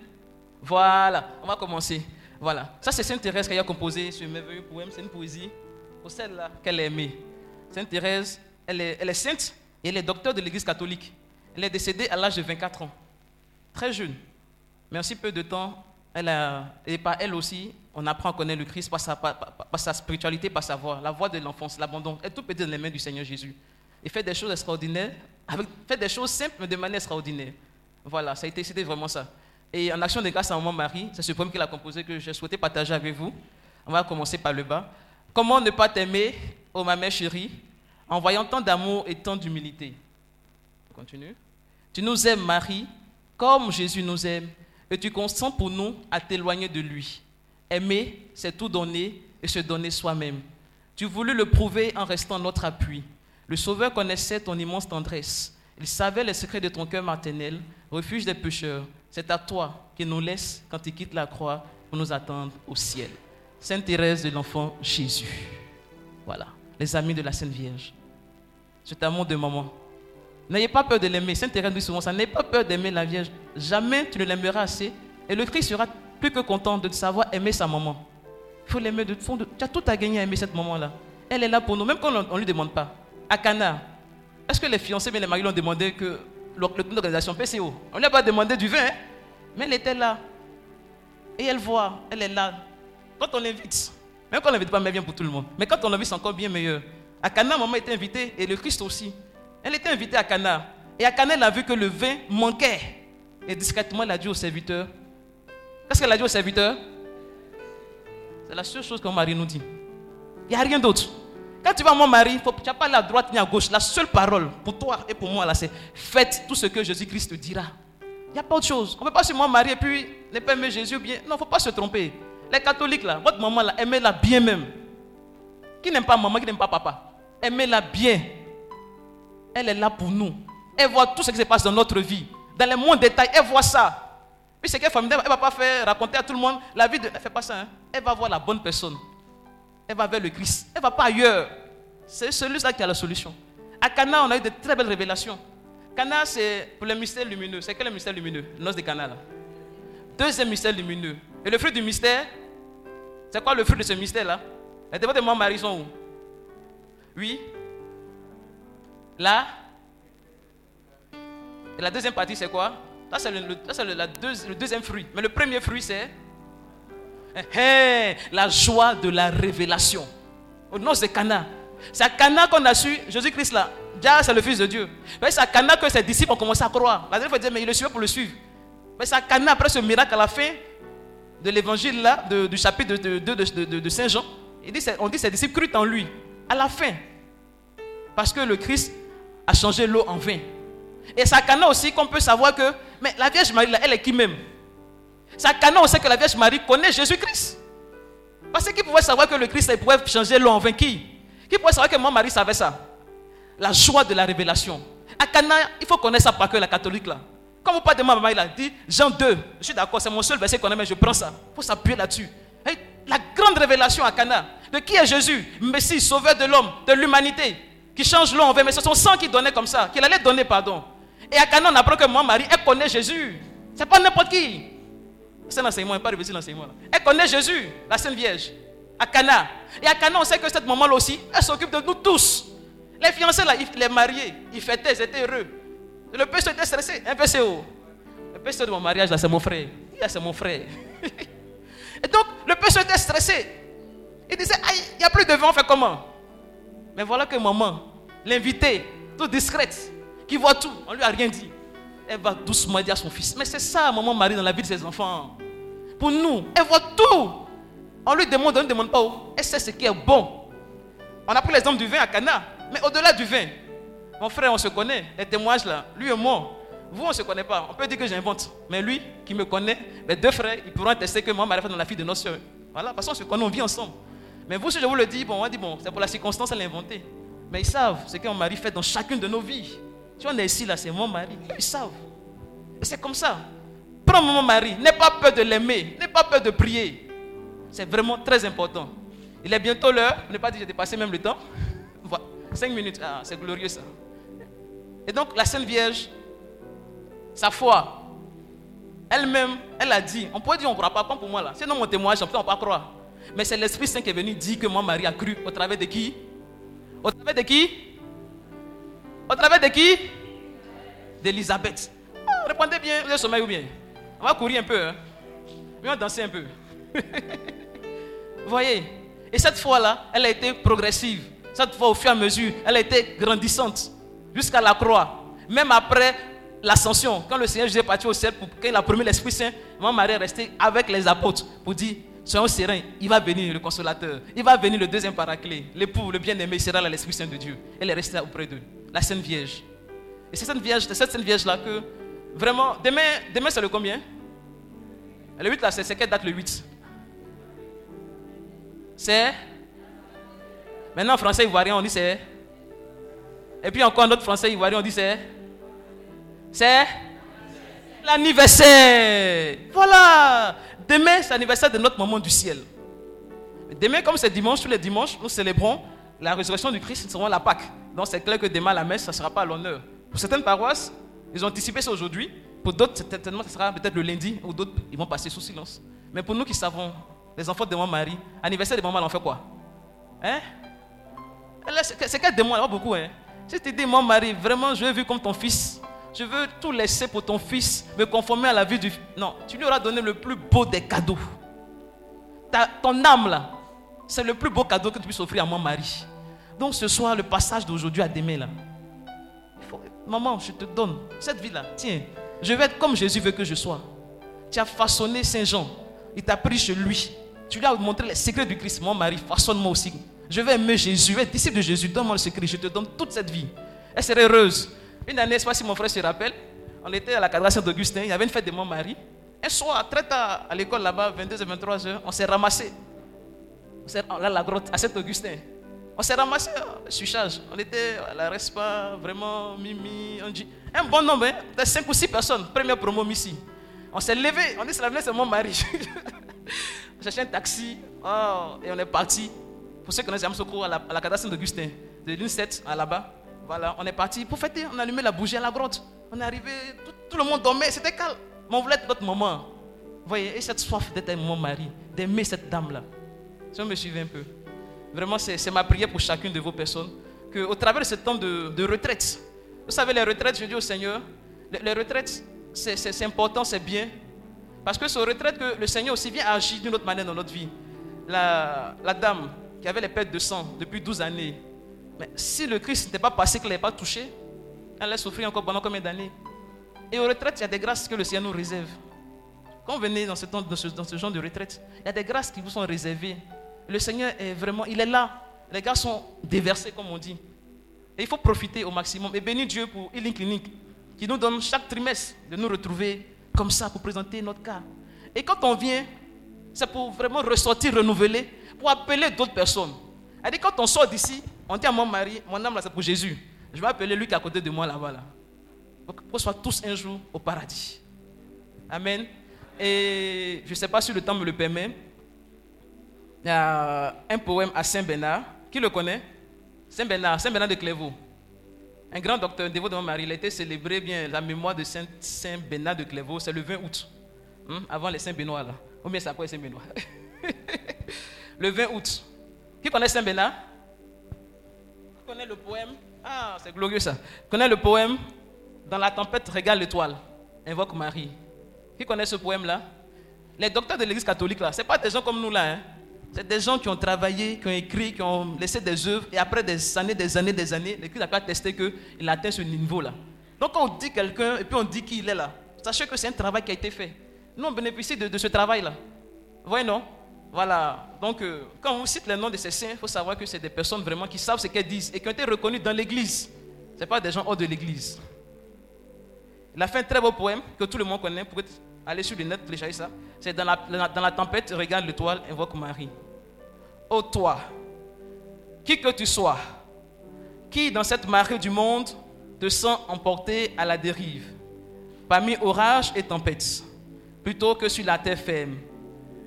Voilà, on va commencer. Voilà. Ça, c'est Sainte Thérèse qui a composé ce merveilleux poème. C'est une poésie pour celle-là qu'elle aimée. Sainte Thérèse, elle est, elle est sainte et elle est docteur de l'Église catholique. Elle est décédée à l'âge de 24 ans. Très jeune. Mais en si peu de temps, elle a, et par elle aussi, on apprend à connaître le Christ par sa, par, sa spiritualité, par sa voix, la voix de l'enfance, l'abandon. Elle tout peut dans les mains du Seigneur Jésus. Et fait des choses extraordinaires, avec, fait des choses simples, mais de manière extraordinaire. Voilà, c'était vraiment ça. Et en action de grâce à Maman Marie, c'est ce poème qu'elle a composé que j'ai souhaité partager avec vous. On va commencer par le bas. Comment ne pas t'aimer, ô ma mère chérie, en voyant tant d'amour et tant d'humilité? On continue. Tu nous aimes, Marie, comme Jésus nous aime, et tu consens pour nous à t'éloigner de lui. Aimer, c'est tout donner et se donner soi-même. Tu voulus le prouver en restant notre appui. Le Sauveur connaissait ton immense tendresse. Il savait les secrets de ton cœur maternel, refuge des pécheurs. C'est à toi qu'il nous laisse quand il quitte la croix pour nous attendre au ciel. Sainte Thérèse de l'enfant Jésus. Voilà, les amis de la Sainte Vierge. Cet amour de maman. N'ayez pas peur de l'aimer. Sainte Thérèse dit souvent ça. N'ayez pas peur d'aimer la Vierge. Jamais tu ne l'aimeras assez. Et le Christ sera plus que content de savoir aimer sa maman. Il faut l'aimer de fond. Tu as tout à gagner à aimer cette maman-là. Elle est là pour nous, même quand on ne lui demande pas à Cana, est-ce que les fiancés et les maris lui ont demandé que l'organisation PCO On ne lui a pas demandé du vin, hein? mais elle était là. Et elle voit, elle est là. Quand on l'invite, même quand on l'invite pas, mais bien pour tout le monde. Mais quand on l'invite, c'est encore bien meilleur. À Cana, maman était invitée et le Christ aussi. Elle était invitée à Cana. Et à Cana, elle a vu que le vin manquait. Et discrètement, elle a dit au serviteur Qu'est-ce qu'elle a dit au serviteur? C'est la seule chose que mon mari nous dit. Il n'y a rien d'autre. Quand tu vas à mon mari, tu n'as pas la droite ni à gauche. La seule parole pour toi et pour moi, là, c'est faites tout ce que Jésus-Christ te dira. Il n'y a pas autre chose. On ne peut pas se marier et puis ne pas aimer Jésus bien. Non, il ne faut pas se tromper. Les catholiques, là, votre maman, là, aimez-la bien même. Qui n'aime pas maman, qui n'aime pas papa? Aimez-la bien. Elle est là pour nous. Elle voit tout ce qui se passe dans notre vie. Dans les moindres détails, elle voit ça. Puis c'est qu'elle elle ne va pas faire raconter à tout le monde la vie de. Elle ne fait pas ça. Hein. Elle va voir la bonne personne elle va vers le Christ. Elle ne va pas ailleurs. C'est celui-là qui a la solution. À Cana, on a eu de très belles révélations. Cana, c'est pour le mystère lumineux. C'est quel le mystère lumineux? Noce de Cana, là. Deuxième mystère lumineux. Et le fruit du mystère, c'est quoi le fruit de ce mystère-là Les dévots de mon mari sont où? Oui. Là. Et la deuxième partie, c'est quoi? Ça, c'est le deuxième fruit. Mais le premier fruit, c'est la joie de la révélation. Au nom de Cana. C'est à Cana qu'on a su Jésus-Christ là. Déjà, c'est le Fils de Dieu. C'est à Cana que ses disciples ont commencé à croire. La fois, mais il le suivait pour le suivre. Mais c'est à Cana, après ce miracle, à la fin de l'évangile là, du chapitre de, de, Saint Jean, on dit ses disciples crurent en lui. À la fin. Parce que le Christ a changé l'eau en vin. Et c'est à Cana aussi qu'on peut savoir que, mais la Vierge Marie, là, elle est qui même? Cana, on sait que la Vierge Marie connaît Jésus-Christ. Parce qu'il pouvait savoir que le Christ pouvait changer l'eau en vin Qui? Qui pouvait savoir que mon mari savait ça? La joie de la révélation. À Cana, il faut connaître ça par que la catholique là. Quand vous parlez de ma maman, il a dit Jean 2. Je suis d'accord, c'est mon seul verset qu'on a, mais je prends ça. Il faut s'appuyer là-dessus. La grande révélation à Cana. De qui est Jésus? Messie, sauveur de l'homme, de l'humanité. Qui change l'eau en vin. Mais c'est son sang qui donnait comme ça. Qu'il allait donner pardon. Et à Cana, on apprend que mon mari, elle connaît Jésus. C'est pas n'importe qui. C'est l'enseignement, pas réussi l'enseignement. Elle connaît Jésus, la Sainte Vierge, à Cana. Et à Cana, on sait que cette maman-là aussi, elle s'occupe de nous tous. Les fiancés, là, les mariés, ils fêtaient, ils étaient heureux. Le PCO était stressé. Un PCO. Le PCO de mon mariage, là, c'est mon frère. Là, c'est mon frère. Et donc, le PCO était stressé. Il disait, il n'y a plus de vent, on fait comment? Mais voilà que maman, l'invité, toute discrète, qui voit tout, on lui a rien dit. Elle va doucement dire à son fils. Mais c'est ça, maman Marie, dans la vie de ses enfants. Pour nous, elle voit tout. On lui demande, on ne demande pas. Elle sait ce qui est bon. On a pris l'exemple du vin à Cana. Mais au-delà du vin, mon frère, on se connaît. Les témoignages là, lui et moi, vous, on ne se connaît pas. On peut dire que j'invente. Mais lui, qui me connaît, mes deux frères, ils pourront attester que moi, Marie fait dans la fille de nos soeurs. Voilà, parce qu'on se connaît, on vit ensemble. Mais vous, si je vous le dis, bon, on dit, bon, c'est pour la circonstance, elle l'a inventé. Mais ils savent ce que mon mari fait dans chacune de nos vies. Si on est ici, là, c'est mon mari. Ils savent. C'est comme ça. Prends mon mari. N'aie pas peur de l'aimer. N'aie pas peur de prier. C'est vraiment très important. Il est bientôt l'heure. Ne pas dire j'ai dépassé même le temps. Voilà. Cinq minutes. Ah, c'est glorieux ça. Et donc, la Sainte Vierge, sa foi, elle-même, elle a dit, on pourrait dire on ne croit pas, pas pour moi là. Dans mon témoignage, on ne peut pas croire. Mais c'est l'Esprit Saint qui est venu dire que mon mari a cru au travers de qui? Au travers de qui? Au travers de qui? D'Elisabeth. Ah, répondez bien, avez sommeil ou bien? On va courir un peu. Hein? on va danser un peu. Vous voyez Et cette fois-là, elle a été progressive. Cette fois, au fur et à mesure, elle a été grandissante jusqu'à la croix. Même après l'ascension, quand le Seigneur Jésus est parti au ciel, pour, quand il a promis l'Esprit Saint, mon mari est resté avec les apôtres pour dire Soyons sereins, il va venir le consolateur, il va venir le deuxième paraclet, l'époux, le bien-aimé, sera là l'Esprit Saint de Dieu. Elle est restée auprès d'eux, la Sainte Vierge. Et c'est cette Vierge, cette Sainte Vierge-là que, vraiment, demain, demain c'est le combien? Le 8 là, c'est quelle date le 8 C'est? Maintenant en français ivoirien, on dit c'est? Et puis encore en autre français ivoirien, on dit c'est? C'est? L'anniversaire. Voilà. Demain, c'est l'anniversaire de notre maman du ciel. Demain, comme c'est dimanche, tous les dimanches, nous célébrons la résurrection du Christ, nous serons la Pâque. Donc c'est clair que demain, la messe, ça ne sera pas à l'honneur. Pour certaines paroisses, ils ont anticipé ça aujourd'hui. Pour d'autres, certainement, ce sera peut-être le lundi, ou d'autres, ils vont passer sous silence. Mais pour nous qui savons, les enfants de mon mari, anniversaire de maman, on fait quoi? Hein? C'est qu'elle demande, pas beaucoup. Hein? Si tu dis, mon mari, vraiment, je veux vivre comme ton fils, je veux tout laisser pour ton fils, me conformer à la vie du... Non, tu lui auras donné le plus beau des cadeaux. Ta, ton âme, là, c'est le plus beau cadeau que tu puisses offrir à mon mari. Donc ce soir, le passage d'aujourd'hui à demain, là, maman, je te donne cette vie-là. Tiens, je vais être comme Jésus veut que je sois. Tu as façonné Saint Jean. Il t'a pris chez lui. Tu lui as montré les secrets du Christ. Mon mari, façonne-moi aussi. Je vais aimer Jésus, je vais être disciple de Jésus. Donne-moi le secret. Je te donne toute cette vie. Elle serait heureuse. Une année, je ne sais pas si mon frère se rappelle, on était à la cathédrale Saint-Augustin, il y avait une fête de mon mari. Un soir, très tard, à l'école là-bas, 22 et 23 heures, on s'est ramassé. Là, la grotte, à Saint-Augustin. On s'est ramassé sur charge. On était à la Respa, vraiment, Mimi, on dit. Un bon nombre, hein, de 5 ou 6 personnes, première promo ici. On s'est levé, on dit c'est mon mari. on cherchait un taxi, oh, et on est parti. Pour ceux qui connaissent Yamsoko, à la, la cathédrale Saint-Augustin, de l'UNCET à là-bas. Voilà, on est parti pour fêter. On a allumé la bougie à la grotte. On est arrivé, tout, le monde dormait, c'était calme. Mais on voulait être notre maman. Vous voyez, et cette soif d'être mon mari, d'aimer cette dame-là. Si on me suivez un peu. Vraiment, c'est ma prière pour chacune de vos personnes. Qu'au travers de ce temps de, retraite, vous savez, les retraites, je dis au Seigneur, les, retraites, c'est important, c'est bien. Parce que c'est aux retraites que le Seigneur aussi vient agir d'une autre manière dans notre vie. La, la dame qui avait les pertes de sang depuis 12 années, mais si le Christ n'était pas passé, qu'elle n'avait pas touché, elle allait souffrir encore pendant combien d'années? Et aux retraites, il y a des grâces que le Seigneur nous réserve. Quand vous venez dans ce, temps, dans ce, genre de retraite, il y a des grâces qui vous sont réservées. Le Seigneur est vraiment, il est là. Les grâces sont déversées, comme on dit. Et il faut profiter au maximum. Et bénir Dieu pour Healing Clinic, qui nous donne chaque trimestre de nous retrouver comme ça pour présenter notre cas. Et quand on vient, c'est pour vraiment ressortir, renouveler, pour appeler d'autres personnes. Elle dit, quand on sort d'ici, on dit à mon mari, mon âme là c'est pour Jésus. Je vais appeler lui qui est à côté de moi là-bas. Là. Pour qu'on soit tous un jour au paradis. Amen. Et je ne sais pas si le temps me le permet. Il y a un poème à Saint-Bernard. Qui le connaît? Saint-Bernard, Saint-Bernard de Clairvaux. Un grand docteur dévot de mon mari. Il a été célébré bien la mémoire de Saint-Bernard de Clairvaux. C'est le 20 août. Hmm? Avant les Saint-Benoît là. Ou bien c'est quoi Saint-Benoît Le 20 août. Qui connaît Saint-Bernard connaît le poème? Ah, c'est glorieux ça. Connaît le poème Dans la tempête, regarde l'étoile. Invoque Marie. Qui connaît ce poème-là? Les docteurs de l'église catholique, là, ce pas des gens comme nous, là. Hein. C'est des gens qui ont travaillé, qui ont écrit, qui ont laissé des œuvres. Et après des années, des années, des années, l'église a pas testé qu'il atteint ce niveau-là. Donc quand on dit quelqu'un et puis on dit qu'il est là, sachez que c'est un travail qui a été fait. Nous, on bénéficie de, ce travail-là. Vous voyez, non? Voilà. Donc, euh, quand on cite les noms de ces saints, il faut savoir que c'est des personnes vraiment qui savent ce qu'elles disent et qui ont été reconnues dans l'église. Ce n'est pas des gens hors de l'église. Il a fait un très beau poème que tout le monde connaît. Pour aller sur le net, télécharger ça. C'est dans la tempête, regarde l'étoile, invoque Marie. Ô toi, qui que tu sois, qui dans cette marée du monde te sent emporté à la dérive, parmi orage et tempête, plutôt que sur la terre ferme.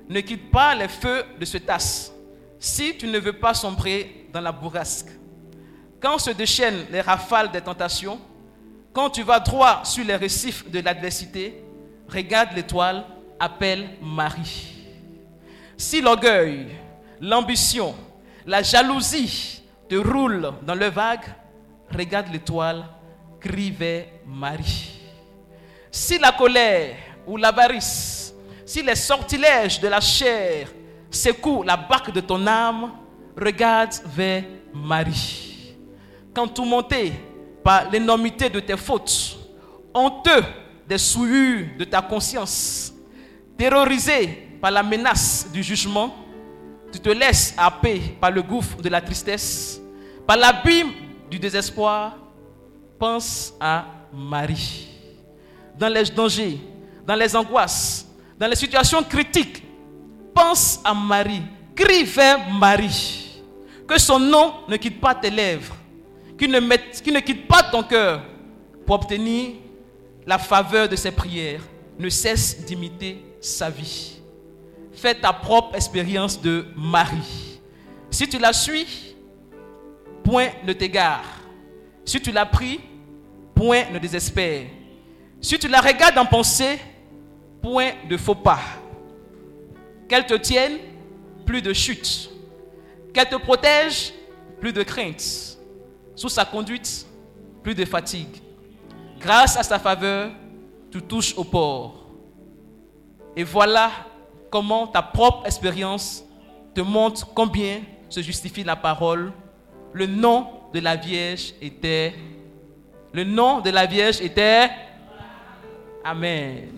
Ne quitte pas les feux de ce tasse, si tu ne veux pas sombrer dans la bourrasque. Quand se déchaînent les rafales des tentations, quand tu vas droit sur les récifs de l'adversité, regarde l'étoile, appelle Marie. Si l'orgueil, l'ambition, la jalousie te roulent dans le vague, regarde l'étoile, crie vers Marie. Si la colère ou l'avarice, si les sortilèges de la chair secouent la barque de ton âme, regarde vers Marie. Quand tout monté par l'énormité de tes fautes, honteux des souillures de ta conscience, terrorisé par la menace du jugement, tu te laisses happer par le gouffre de la tristesse, par l'abîme du désespoir, pense à Marie. Dans les dangers, dans les angoisses, dans les situations critiques, pense à Marie. Crie vers Marie. Que son nom ne quitte pas tes lèvres. Qu'il ne, ne quitte pas ton cœur pour obtenir la faveur de ses prières. Ne cesse d'imiter sa vie. Fais ta propre expérience de Marie. Si tu la suis, point ne t'égare. Si tu la pries, point ne désespère. Si tu la regardes en pensée, point de faux pas. Qu'elle te tienne, plus de chute. Qu'elle te protège, plus de crainte. Sous sa conduite, plus de fatigue. Grâce à sa faveur, tu touches au port. Et voilà comment ta propre expérience te montre combien se justifie la parole. Le nom de la Vierge était. Le nom de la Vierge était. Amen.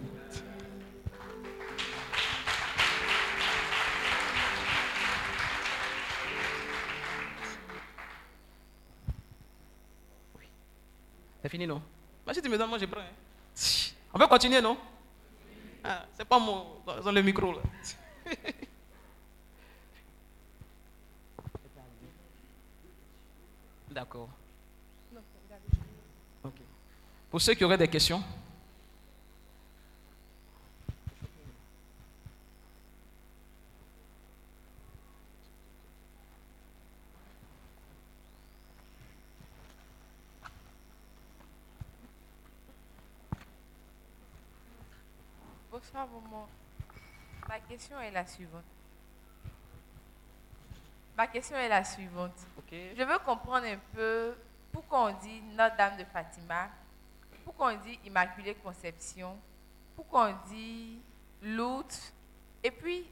C'est fini, non? Bah, Si tu me donnes, moi je prends. Hein. On peut continuer, non? Ah, C'est pas mon, dans le micro, là. D'accord. Pour ceux qui auraient des questions. Ma question est la suivante. Ma question est la suivante. Je veux comprendre un peu pourquoi on dit Notre-Dame de Fatima, pourquoi on dit Immaculée Conception, pourquoi on dit Lourdes. Et puis,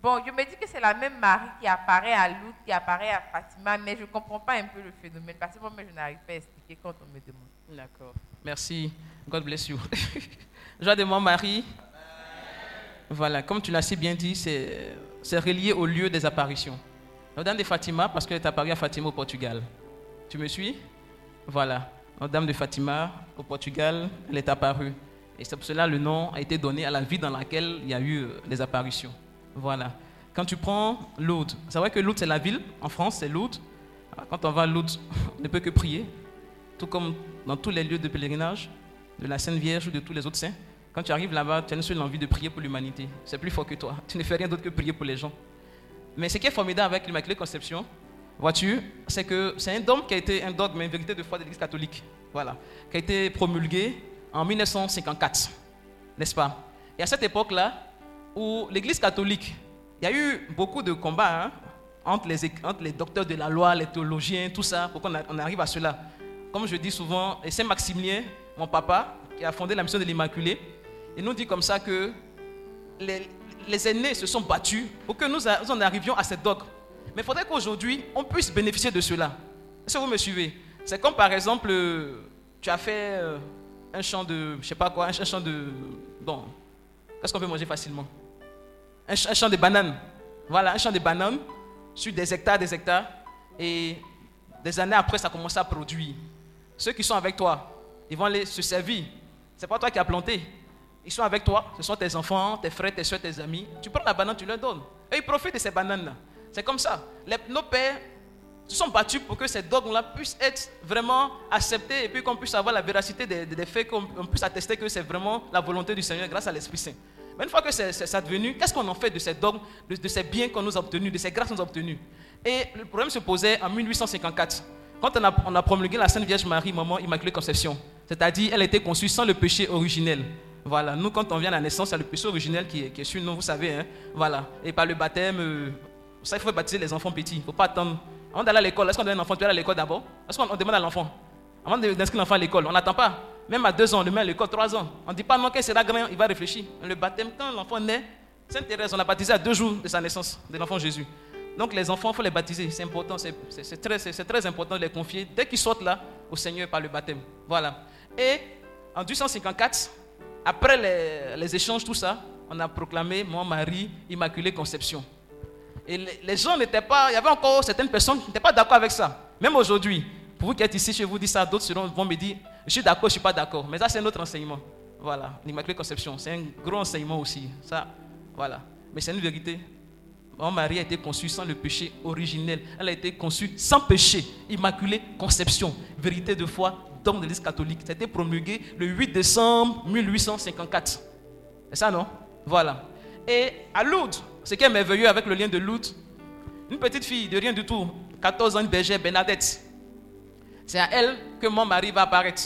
bon, je me dis que c'est la même Marie qui apparaît à Lourdes, qui apparaît à Fatima, mais je ne comprends pas un peu le phénomène parce que moi, je n'arrive pas à expliquer quand on me demande. D'accord. Merci. God bless you. Joie de moi, Marie. Voilà, comme tu l'as si bien dit, c'est relié au lieu des apparitions. Notre-Dame de Fatima, parce qu'elle est apparue à Fatima au Portugal. Tu me suis? Voilà. Notre-Dame de Fatima au Portugal, elle est apparue. Et c'est pour cela que le nom a été donné à la vie dans laquelle il y a eu les apparitions. Voilà. Quand tu prends Lourdes, c'est vrai que Lourdes, c'est la ville. En France, c'est Lourdes. Quand on va à Lourdes, on ne peut que prier. Tout comme dans tous les lieux de pèlerinage, de la Sainte Vierge ou de tous les autres saints. Quand tu arrives là-bas, tu as une seule envie de prier pour l'humanité. C'est plus fort que toi. Tu ne fais rien d'autre que prier pour les gens. Mais ce qui est formidable avec l'Immaculée Conception, vois-tu, c'est que c'est un dogme qui a été un dogme, une vérité de foi de l'Église catholique. Voilà. Qui a été promulgué en 1954. N'est-ce pas? Et à cette époque-là, où l'Église catholique, il y a eu beaucoup de combats hein, entre, les, entre les docteurs de la loi, les théologiens, tout ça, pour qu'on arrive à cela. comme je dis souvent, et Saint-Maximilien, mon papa, qui a fondé la mission de l'Immaculée, il nous dit comme ça que les, aînés se sont battus pour que nous, en arrivions à cette dogme. Mais il faudrait qu'aujourd'hui, on puisse bénéficier de cela. Est-ce que vous me suivez? C'est comme par exemple, euh, tu as fait euh, un champ de, je sais pas quoi, un, ch- un champ de, bon, qu'est-ce qu'on peut manger facilement? Un champ de bananes. Voilà, un champ de bananes sur des hectares, des hectares. Et des années après, ça commence à produire. Ceux qui sont avec toi, ils vont aller se servir. C'est pas toi qui as planté. Ils sont avec toi. Ce sont tes enfants, tes frères, tes soeurs, tes amis. Tu prends la banane, tu leur donnes. Et ils profitent de ces bananes-là. C'est comme ça. Nos pères se sont battus pour que ces dogmes-là puissent être vraiment acceptés et puis qu'on puisse avoir la véracité des, des- faits, qu'on on puisse attester que c'est vraiment la volonté du Seigneur grâce à l'Esprit Saint. Mais une fois que c'est c'est advenu, qu'est-ce qu'on en fait de ces dogmes, de, de ces biens qu'on nous a obtenus, de ces grâces qu'on nous a obtenues Et le problème se posait en 1854, quand on a, on a promulgué la Sainte Vierge Marie, maman Immaculée Conception. C'est-à-dire, elle a été conçue sans le péché originel. Voilà, nous, quand on vient à la naissance, il y a le péché originel qui est, sur nous, vous savez. Hein? Voilà, et par le baptême, euh, ça, il faut baptiser les enfants petits. Il ne faut pas attendre. Avant d'aller à l'école, est-ce qu'on donne un enfant? Tu à l'école d'abord? Est-ce qu'on on demande à l'enfant? Avant d'inscrire l'enfant à l'école, on n'attend pas. Même à deux ans, met à l'école, trois ans. On ne dit pas non, qu'il sera grand, il va réfléchir. Le baptême, quand l'enfant naît, Sainte Thérèse, on l'a baptisé à deux jours de sa naissance, de l'enfant Jésus. Donc les enfants, il faut les baptiser. C'est important, c'est très, très important de les confier dès qu'ils sortent là au Seigneur par le baptême. Voilà. Et en 1854, après les, échanges, tout ça, on a proclamé mon mari Immaculée Conception. Et les, gens n'étaient pas, il y avait encore certaines personnes qui n'étaient pas d'accord avec ça. Même aujourd'hui, pour vous qui êtes ici, je vous dis ça, d'autres vont me dire, je suis d'accord, je ne suis pas d'accord. Mais ça, c'est notre enseignement. Voilà, l'Immaculée Conception, c'est un gros enseignement aussi. Ça, voilà. Mais c'est une vérité. Mon mari a été conçu sans le péché originel. Elle a été conçue sans péché. Immaculée Conception. Vérité de foi, dogme de l'Église catholique. Été promulgué le 8 décembre 1854. C'est ça, non? Voilà. Et à Lourdes, ce qui est merveilleux avec le lien de Lourdes, une petite fille de rien du tout, 14 ans, une bergère, Bernadette. C'est à elle que mon mari va apparaître.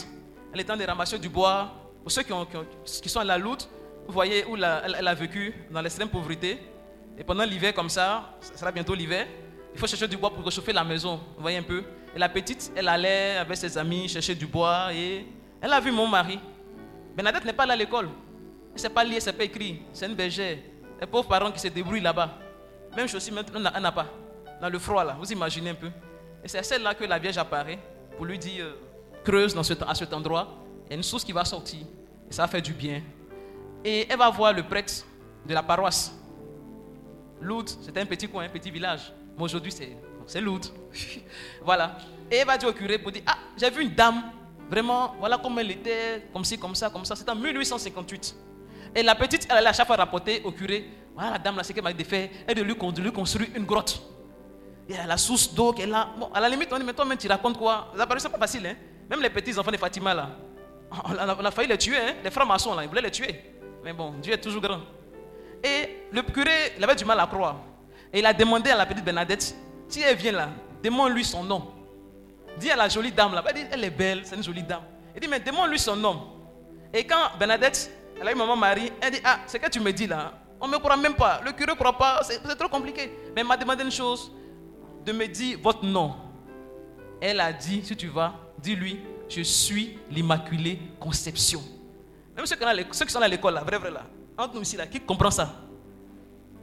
Elle est en train de ramasser du bois. Pour ceux qui, ont- qui ont- qui sont à la Lourdes, vous voyez où elle a vécu dans l'extrême pauvreté. Et pendant l'hiver, comme ça, ce sera bientôt l'hiver, il faut chercher du bois pour réchauffer la maison. Vous voyez un peu? Et la petite, elle allait avec ses amis chercher du bois et elle a vu mon mari. Bernadette n'est pas allée à l'école. Elle ne sait pas lire, elle ne sait pas écrire. C'est une bergère. Les pauvres parents qui se débrouillent là-bas. Même chose maintenant, elle n'a- pas. Dans le froid, là, vous imaginez un peu. Et c'est celle-là que la Vierge apparaît pour lui dire euh, creuse dans à cet endroit. Il y a une source qui va sortir. Et ça faire du bien. Et elle va voir le prêtre de la paroisse. Lourdes, c'était un petit coin, un petit village. Mais aujourd'hui, c'est, c'est Lourdes. voilà. Et elle va dire au curé pour dire Ah, j'ai vu une dame, vraiment, voilà comme elle était, comme ci, comme ça, comme ça. C'était en 1858. Et la petite, elle allait à chaque fois rapporter au curé Voilà la dame là, ce qu'elle m'a faire, elle de lui, de lui construire une grotte. Il y a la source d'eau qu'elle a. Bon, à la limite, on dit Mais toi-même, tu racontes quoi? Ça paraît pas facile, hein Même les petits enfants de Fatima là, on a, on a failli les tuer, hein Les francs-maçons là, ils voulaient les tuer. Mais bon, Dieu est toujours grand. Et le curé, il avait du mal à croire. Et il a demandé à la petite Bernadette, si elle vient là, demande-lui son nom. Dis à la jolie dame là, elle, est belle, c'est une jolie dame. Il dit, mais demande-lui son nom. Et quand Bernadette, elle a eu maman Marie, elle dit, ah, c'est que tu me dis là, on ne me croit même pas, le curé ne croit pas, c'est trop compliqué. Mais elle m'a demandé une chose, de me dire votre nom. Elle a dit, si tu vas, dis-lui, je suis l'Immaculée Conception. Même ceux qui sont à l'école, là, vrai, vrai, là, entre nous ici, là, qui comprend ça?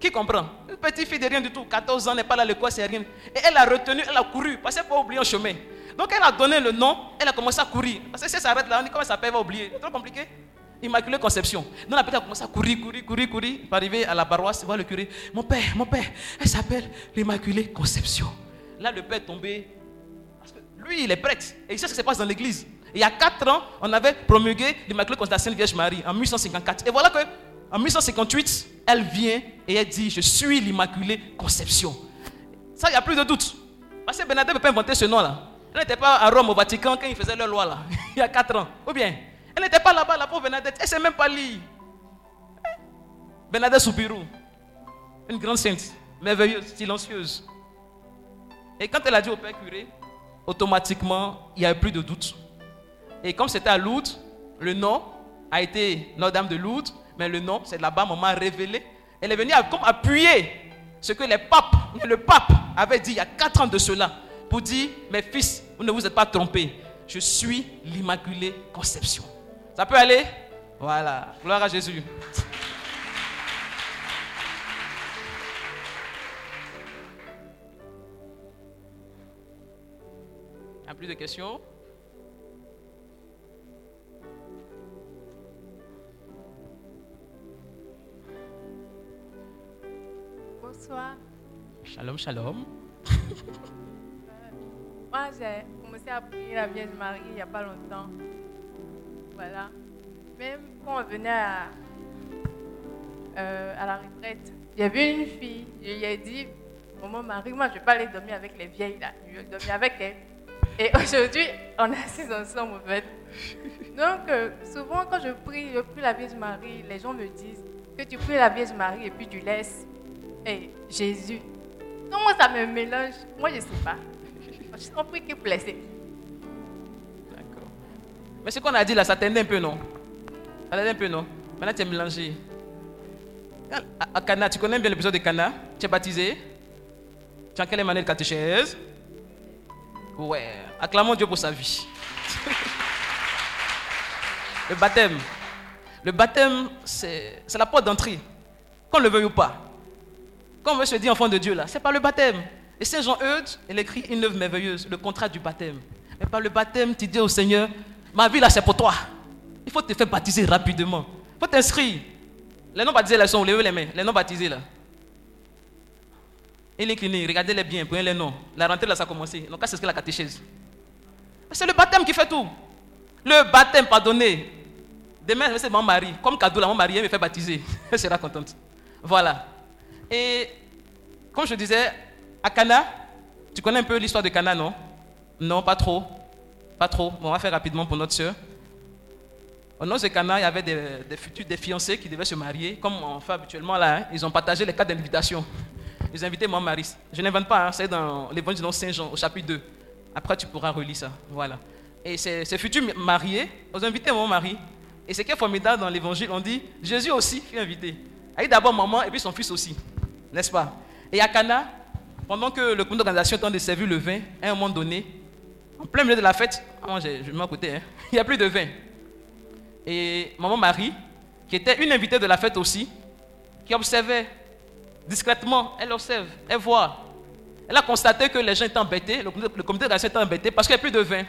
Qui comprend? Une petite fille de rien du tout, 14 ans, n'est pas là à l'école, c'est rien. Et elle a retenu, elle a couru, parce qu'elle n'a pas oublié un chemin. Donc elle a donné le nom, elle a commencé à courir. Parce que si elle s'arrête là, on dit comment elle s'appelle, elle va oublier? C'est trop compliqué. Immaculée Conception. Donc la petite a commencé à courir, courir, courir, courir. Pour arriver à la paroisse, voir le curé. Mon père, mon père, elle s'appelle l'Immaculée Conception. Là, le père est tombé. Parce que lui, il est prêtre. Et il sait ce qui se passe dans l'église. Il y a 4 ans, on avait promulgué l'Immaculée Conception de la Sainte Vierge Marie en 1854. Et voilà que en 1858, elle vient et elle dit Je suis l'Immaculée Conception. Ça, il n'y a plus de doute. Parce que Bernadette ne peut pas inventer ce nom-là. Elle n'était pas à Rome, au Vatican, quand ils faisaient leur loi là, il y a 4 ans. Ou bien, elle n'était pas là-bas, la pauvre Bernadette. Elle ne sait même pas lire. Bernadette Soupirou, une grande sainte, merveilleuse, silencieuse. Et quand elle a dit au père curé, automatiquement, il n'y avait plus de doute. Et comme c'était à Lourdes, le nom a été Notre-Dame de Lourdes, mais le nom, c'est là-bas, maman a révélé. Elle est venue comme appuyer ce que les papes, le pape avait dit il y a quatre ans de cela, pour dire, mes fils, vous ne vous êtes pas trompés. je suis l'Immaculée Conception. Ça peut aller? Voilà. Gloire à Jésus. Il a plus de questions? Bonsoir. Shalom, shalom. Moi, j'ai commencé à prier la Vierge Marie il n'y a pas longtemps. Voilà. Même quand on venait à, euh, à la retraite, j'ai vu une fille, je lui ai dit, Maman Marie, moi je ne vais pas aller dormir avec les vieilles là, je vais dormir avec elle. Et aujourd'hui, on est assis ensemble en fait. Donc, euh, souvent quand je prie, je prie la Vierge Marie, les gens me disent que tu pries la Vierge Marie et puis tu laisses et Jésus. Donc, moi ça me mélange, moi je ne sais pas. Je suis compris qu'il blessé. D'accord. Mais ce qu'on a dit là, ça t'aide un peu, non? Ça t'aide un peu, non? Maintenant, tu es mélangé. À, à Cana, tu connais bien l'épisode de Cana? Tu es baptisé? Tu as quelle année de catéchèse? Ouais. Acclamons Dieu pour sa vie. le baptême. Le baptême, c'est la porte d'entrée. Qu'on le veuille ou pas. Quand on veut se dire enfant de Dieu, là, c'est par le baptême. Et Saint Jean Eudes, il écrit une œuvre merveilleuse, le contrat du baptême. Mais par le baptême, tu dis au Seigneur, ma vie là, c'est pour toi. Il faut te faire baptiser rapidement. Il faut t'inscrire. Les non baptisés là sont, levez les mains. Les non baptisés là. Cliniques, regardez-les bien, prenez les noms. La rentrée là, ça a commencé. Donc, c'est ce que la catéchèse. C'est le baptême qui fait tout. Le baptême pardonné. Demain, c'est mon mari. Comme cadeau, là, mon mari elle me fait baptiser. Elle sera contente. Voilà. Et comme je disais, à Cana, tu connais un peu l'histoire de Cana, non? Non, pas trop. Pas trop. Bon, on va faire rapidement pour notre soeur. Au nom de Cana, il y avait des, futurs, fiancés qui devaient se marier. Comme on fait habituellement là, hein. ils ont partagé les cartes d'invitation. Ils ont invité mon mari. Je n'invente pas, hein, c'est dans l'évangile de Saint Jean, au chapitre 2. Après, tu pourras relire ça. Voilà. Et ces, futurs mariés, ils ont invité mon mari. Et ce qui est formidable dans l'évangile, on dit Jésus aussi fut invité. Avec d'abord maman et puis son fils aussi. N'est-ce pas? Et à Cana, pendant que le comité d'organisation train de servir le vin, à un moment donné, en plein milieu de la fête, ah, moi je, à côté, hein, il n'y a plus de vin. Et maman Marie, qui était une invitée de la fête aussi, qui observait discrètement, elle observe, elle voit. Elle a constaté que les gens étaient embêtés, le comité, le comité d'organisation était embêté parce qu'il n'y a plus de vin.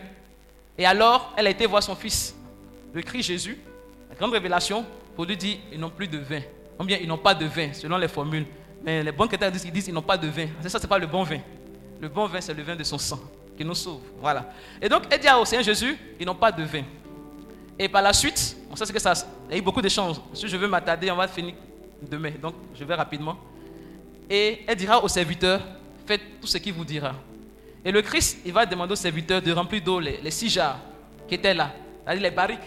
Et alors, elle a été voir son fils, le Christ Jésus, la grande révélation, pour lui dire ils n'ont plus de vin. Ou bien ils n'ont pas de vin, selon les formules. Mais les bons chrétiens disent, ils disent ils n'ont pas de vin. Ça, c'est pas le bon vin. Le bon vin, c'est le vin de son sang qui nous sauve. Voilà. Et donc, elle dit au Seigneur Jésus, ils n'ont pas de vin. Et par la suite, on sait ce que ça. A eu beaucoup d'échanges. Si je veux m'attarder, on va finir demain. Donc, je vais rapidement. Et elle dira au serviteur, faites tout ce qu'il vous dira. Et le Christ, il va demander au serviteur de remplir d'eau les, six jarres qui étaient là. C'est-à-dire les barriques.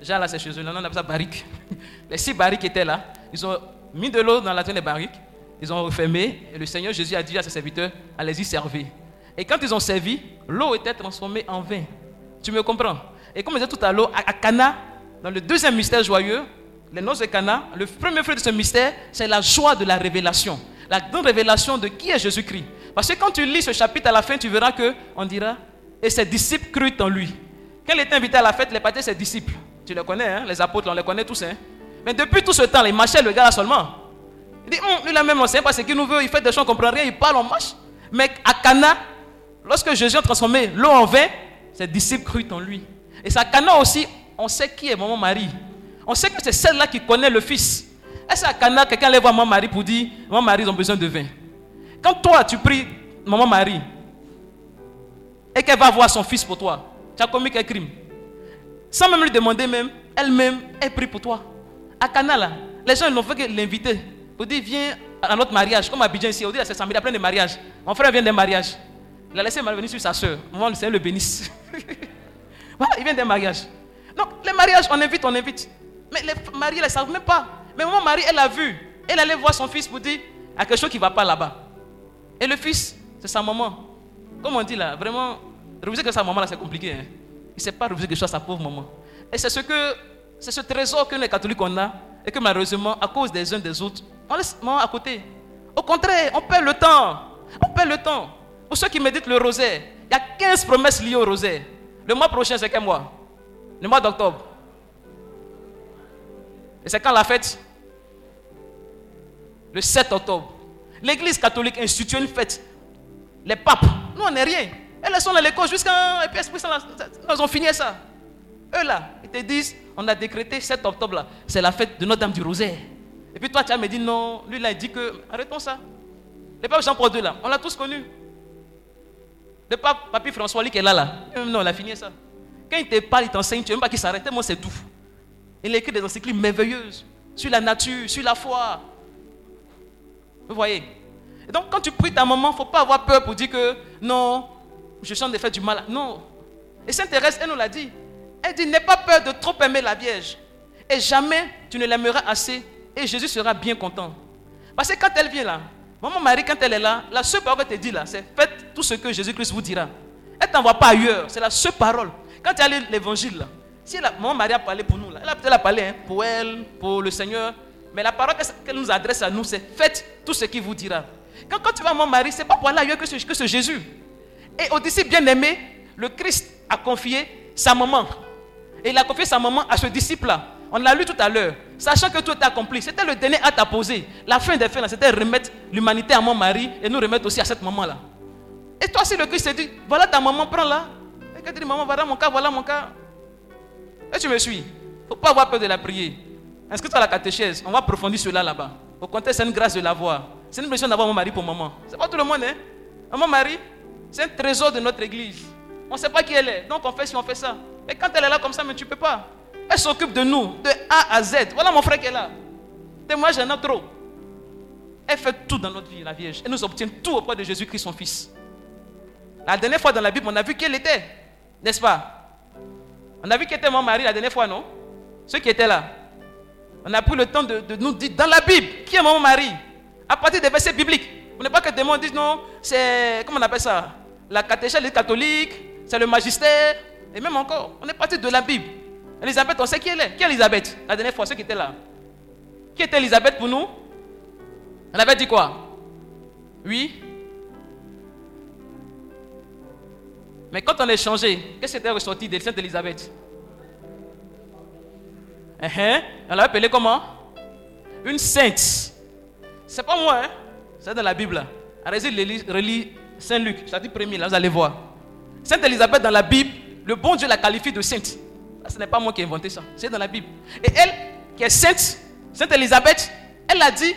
Jarres là, c'est chez eux. Là, on appelle ça barriques. Les six barriques qui étaient là, ils ont mis de l'eau dans la des barriques. Ils ont refermé. Et le Seigneur Jésus a dit à ses serviteurs, allez-y servir. Et quand ils ont servi, l'eau était transformée en vin. Tu me comprends? Et comme je disais tout à l'heure, à Cana, dans le deuxième mystère joyeux, les noces de Cana, le premier fruit de ce mystère, c'est la joie de la révélation. La grande révélation de qui est Jésus-Christ. Parce que quand tu lis ce chapitre à la fin, tu verras que on dira, et ses disciples crurent en lui. Quand il était invité à la fête, les partaient ses disciples. Tu les connais, hein, les apôtres, on les connaît tous. Hein. Mais depuis tout ce temps, il marchait le gars seulement. Il dit, Hum, lui même, on ne sait pas ce qu'il nous veut, il fait des choses, on ne comprend rien, il parle, on marche. Mais à Cana, lorsque Jésus a transformé l'eau en vin, ses disciples crurent en lui. Et c'est à Cana aussi, on sait qui est maman Marie. On sait que c'est celle-là qui connaît le fils. Est-ce à Cana, quelqu'un allait voir maman Marie pour dire, maman Marie, ils ont besoin de vin? Quand toi, tu pries maman Marie, et qu'elle va voir son fils pour toi, tu as commis quel crime? Sans même lui demander même, elle-même, elle prie pour toi. À Cana, là, les gens n'ont fait que l'inviter. Pour dire, viens à notre mariage. Comme Abidjan ici, on dit, c'est samedi, plein de mariages. Mon frère vient d'un mariage. Il a laissé venir sur sa soeur. Moi, le Seigneur le bénisse. il vient d'un mariage. Donc, les mariages, on invite, on invite. Mais les mariés, ne savent même pas. Mais maman Marie, elle a vu. Elle allait voir son fils pour dire, il y a quelque chose qui ne va pas là-bas. Et le fils, c'est sa maman. Comme on dit là, vraiment, refuser que sa maman là, c'est compliqué. Hein. Il ne sait pas refuser quelque chose à sa pauvre maman. Et c'est ce que, c'est ce trésor que les catholiques on a, et que malheureusement, à cause des uns des autres, on laisse maman à côté. Au contraire, on perd le temps. On perd le temps. Pour ceux qui méditent le rosaire, il y a 15 promesses liées au rosaire. Le mois prochain, c'est quel mois? Le mois d'octobre. Et c'est quand la fête? Le 7 octobre. L'église catholique institue une fête. Les papes, nous on n'est rien. Elles sont dans l'école jusqu'à. Et puis ont fini ça. Eux là, ils te disent on a décrété 7 octobre là, c'est la fête de Notre-Dame du Rosaire. Et puis toi, tu as me dit non. Lui là, il dit que. Arrêtons ça. Le pape Jean-Paul II là, on l'a tous connu. Le pape Papy François, lui qui est là là. Non, il a fini ça. Quand il te parle, il t'enseigne, tu ne veux pas qu'il s'arrête. Moi, c'est tout. Il écrit des encycliques merveilleuses sur la nature, sur la foi. Vous voyez donc, quand tu pries ta maman, il ne faut pas avoir peur pour dire que non, je chante des faits du mal. Non. Et Sainte Thérèse, elle nous l'a dit. Elle dit N'aie pas peur de trop aimer la Vierge. Et jamais tu ne l'aimeras assez. Et Jésus sera bien content. Parce que quand elle vient là, maman Marie, quand elle est là, la seule parole qu'elle te dit là, c'est faites tout ce que Jésus-Christ vous dira. Elle ne t'envoie pas ailleurs. C'est la seule parole. Quand tu as l'évangile là, si la, maman Marie a parlé pour nous là, elle a peut-être parlé hein, pour elle, pour le Seigneur. Mais la parole qu'elle nous adresse à nous, c'est faites tout ce qu'il vous dira. Quand, tu vas à mon mari, ce n'est pas pour aller ailleurs que ce, que ce Jésus. Et au disciple bien-aimé, le Christ a confié sa maman. Et il a confié sa maman à ce disciple-là. On l'a lu tout à l'heure. Sachant que tout est accompli. C'était le dernier acte à poser. La fin des fins, c'était remettre l'humanité à mon mari et nous remettre aussi à cette maman-là. Et toi, si le Christ te dit, voilà ta maman, prends-la. Et tu dis, maman, voilà mon cas, voilà mon cas. Et tu me suis. Il ne faut pas avoir peur de la prier. Inscris-toi à la catéchèse. On va approfondir cela là-bas. Au contraire, c'est une grâce de l'avoir. C'est une mission d'avoir mon mari pour maman. C'est pas tout le monde, hein? Mon mari, c'est un trésor de notre église. On ne sait pas qui elle est. Donc on fait si on fait ça. Et quand elle est là comme ça, mais tu ne peux pas. Elle s'occupe de nous, de A à Z. Voilà mon frère qui est là. Moi, j'en ai trop. Elle fait tout dans notre vie, la Vierge. Elle nous obtient tout auprès de Jésus-Christ, son Fils. La dernière fois dans la Bible, on a vu qui elle était. N'est-ce pas? On a vu qui était mon mari la dernière fois, non? Ceux qui étaient là. On a pris le temps de, nous dire dans la Bible qui est mon mari? À partir des versets bibliques. Vous n'êtes pas que des mots disent non, c'est. Comment on appelle ça? La catéchèse catholique, c'est le magistère. Et même encore, on est parti de la Bible. Elisabeth, on sait qui elle est. Qui est Elisabeth? La dernière fois, ceux qui étaient là. Qui était Elisabeth pour nous? Elle avait dit quoi? Oui Mais quand on a échangé, qu'est-ce qui était ressorti de Sainte Elisabeth? Uh -huh. Elle l'a appelée comment? Une sainte. C'est pas moi, hein? c'est dans la Bible. Allez-y, relis Saint Luc, chapitre premier, là, vous allez voir. Sainte Elisabeth dans la Bible, le bon Dieu la qualifie de sainte. Ce n'est pas moi qui ai inventé ça, c'est dans la Bible. Et elle, qui est sainte, Sainte Elisabeth, elle a dit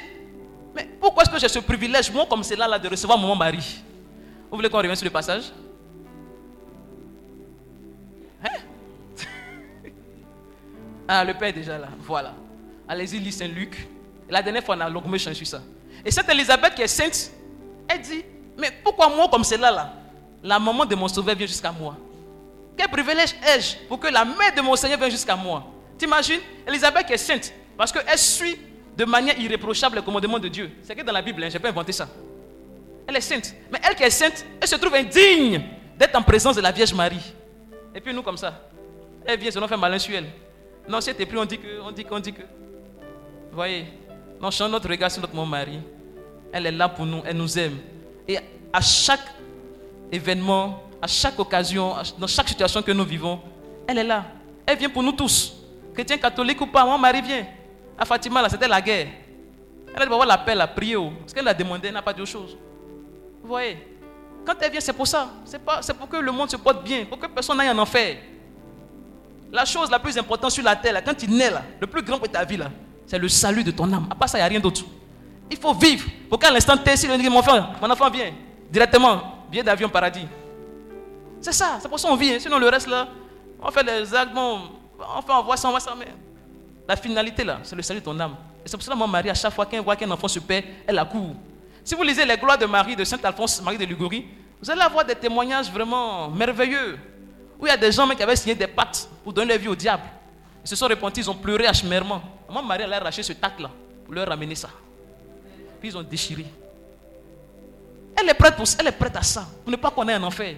Mais pourquoi est-ce que j'ai ce privilège, moi, comme c'est là, de recevoir mon mari Vous voulez qu'on revienne sur le passage? Hein? Ah, le Père est déjà là. Voilà. Allez-y, lisez Saint Luc. La dernière fois, on a longuement changé ça. Et cette Elisabeth qui est sainte, elle dit Mais pourquoi moi, comme c'est là, là La maman de mon sauveur vient jusqu'à moi? Quel privilège ai-je pour que la mère de mon Seigneur vienne jusqu'à moi? T'imagines? Elisabeth est sainte parce qu'elle suit de manière irréprochable le commandement de Dieu. C'est que dans la Bible, hein, je n'ai pas inventé ça. Elle est sainte. Mais elle qui est sainte, elle se trouve indigne d'être en présence de la Vierge Marie. Et puis nous, comme ça, elle vient, sinon fait malin sur elle. Non, elle plus, on dit que, on dit qu'on dit que. Vous voyez? Non, change notre regard sur notre mon mari. Elle est là pour nous, elle nous aime. Et à chaque événement, à chaque occasion, dans chaque situation que nous vivons, elle est là. Elle vient pour nous tous. Chrétien, catholique ou pas, mon mari vient. À Fatima, là, c'était la guerre. Elle a avoir l'appel à prier. Oh. Ce qu'elle a demandé, elle n'a pas d'autre chose. Vous voyez? Quand elle vient, c'est pour ça. C'est pour que le monde se porte bien, pour que personne n'aille en enfer. La chose la plus importante sur la terre, quand tu nais là, le plus grand de ta vie là, c'est le salut de ton âme. À part ça, il n'y a rien d'autre. Il faut vivre pour qu'à l'instant T, si mon enfant, mon enfant vient directement, vient d'avion paradis. C'est ça, c'est pour ça qu'on vit. Hein. Sinon, le reste là, on fait des actes, bon, on voit ça, on voit ça, mais la finalité là, c'est le salut de ton âme. Et c'est pour ça que mon mari, à chaque fois qu'elle voit qu'un enfant se perd, elle accourt. Si vous lisez les gloires de Marie, de Saint Alphonse, Marie de Ligurie, vous allez avoir des témoignages vraiment merveilleux. Où il y a des gens qui avaient signé des pactes pour donner leur vie au diable. Ils se sont repentis, ils ont pleuré achemèrement. Mon mari a arraché ce tac-là pour leur ramener ça. Puis ils ont déchiré. Elle est prête, pour, elle est prête à ça, pour ne pas qu'on ait un enfer.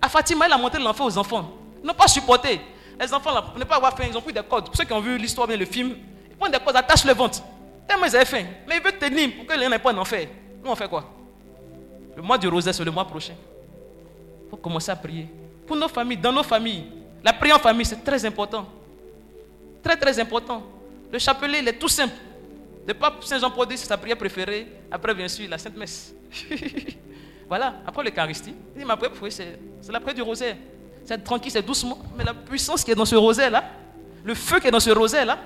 À Fatima, elle a montré l'enfer aux enfants. Ils n'ont pas supporté. Les enfants, pour ne pas avoir faim, ils ont pris des codes. Pour ceux qui ont vu l'histoire, bien le film, ils prennent des codes, attachent le ventre. Tellement ils avaient faim. Mais ils veulent tenir pour que les n'aient pas un enfer. Nous, on fait quoi? Le mois du rosaire, c'est le mois prochain. Il faut commencer à prier. pour nos familles, dans nos familles. La prière en famille, c'est très important. Très, très important. Le chapelet, il est tout simple. Le pape Saint-Jean-Paul c'est sa prière préférée. Après, bien sûr, la Sainte Messe. voilà, après l'Eucharistie. Il ma prière c'est la prière du rosaire. C'est tranquille, c'est doucement. Mais la puissance qui est dans ce rosaire-là, le feu qui est dans ce rosaire-là,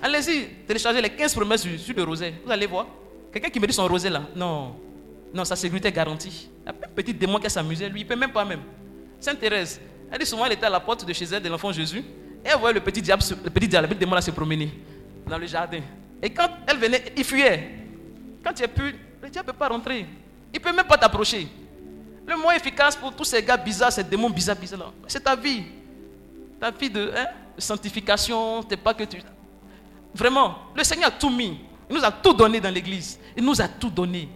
allez-y, téléchargez les 15 promesses sur, le rosaire. Vous allez voir. Quelqu'un qui me dit son rosaire là, non, non, sa sécurité est garantie. Un petit démon qui s'amusé, lui, il ne peut même pas même. Sainte Thérèse, elle dit souvent, elle était à la porte de chez elle, de l'enfant Jésus, et elle voyait le petit diable, le petit diable, le petit démon là se promener dans le jardin. Et quand elle venait, il fuyait. Quand tu es pu, le diable ne peut pas rentrer. Il ne peut même pas t'approcher. Le moins efficace pour tous ces gars bizarres, ces démons bizarres, bizarres, c'est ta vie. Ta vie de, hein, sanctification, t'es pas que tu. Vraiment, le Seigneur a tout mis. Il nous a tout donné dans l'église. Il nous a tout donné.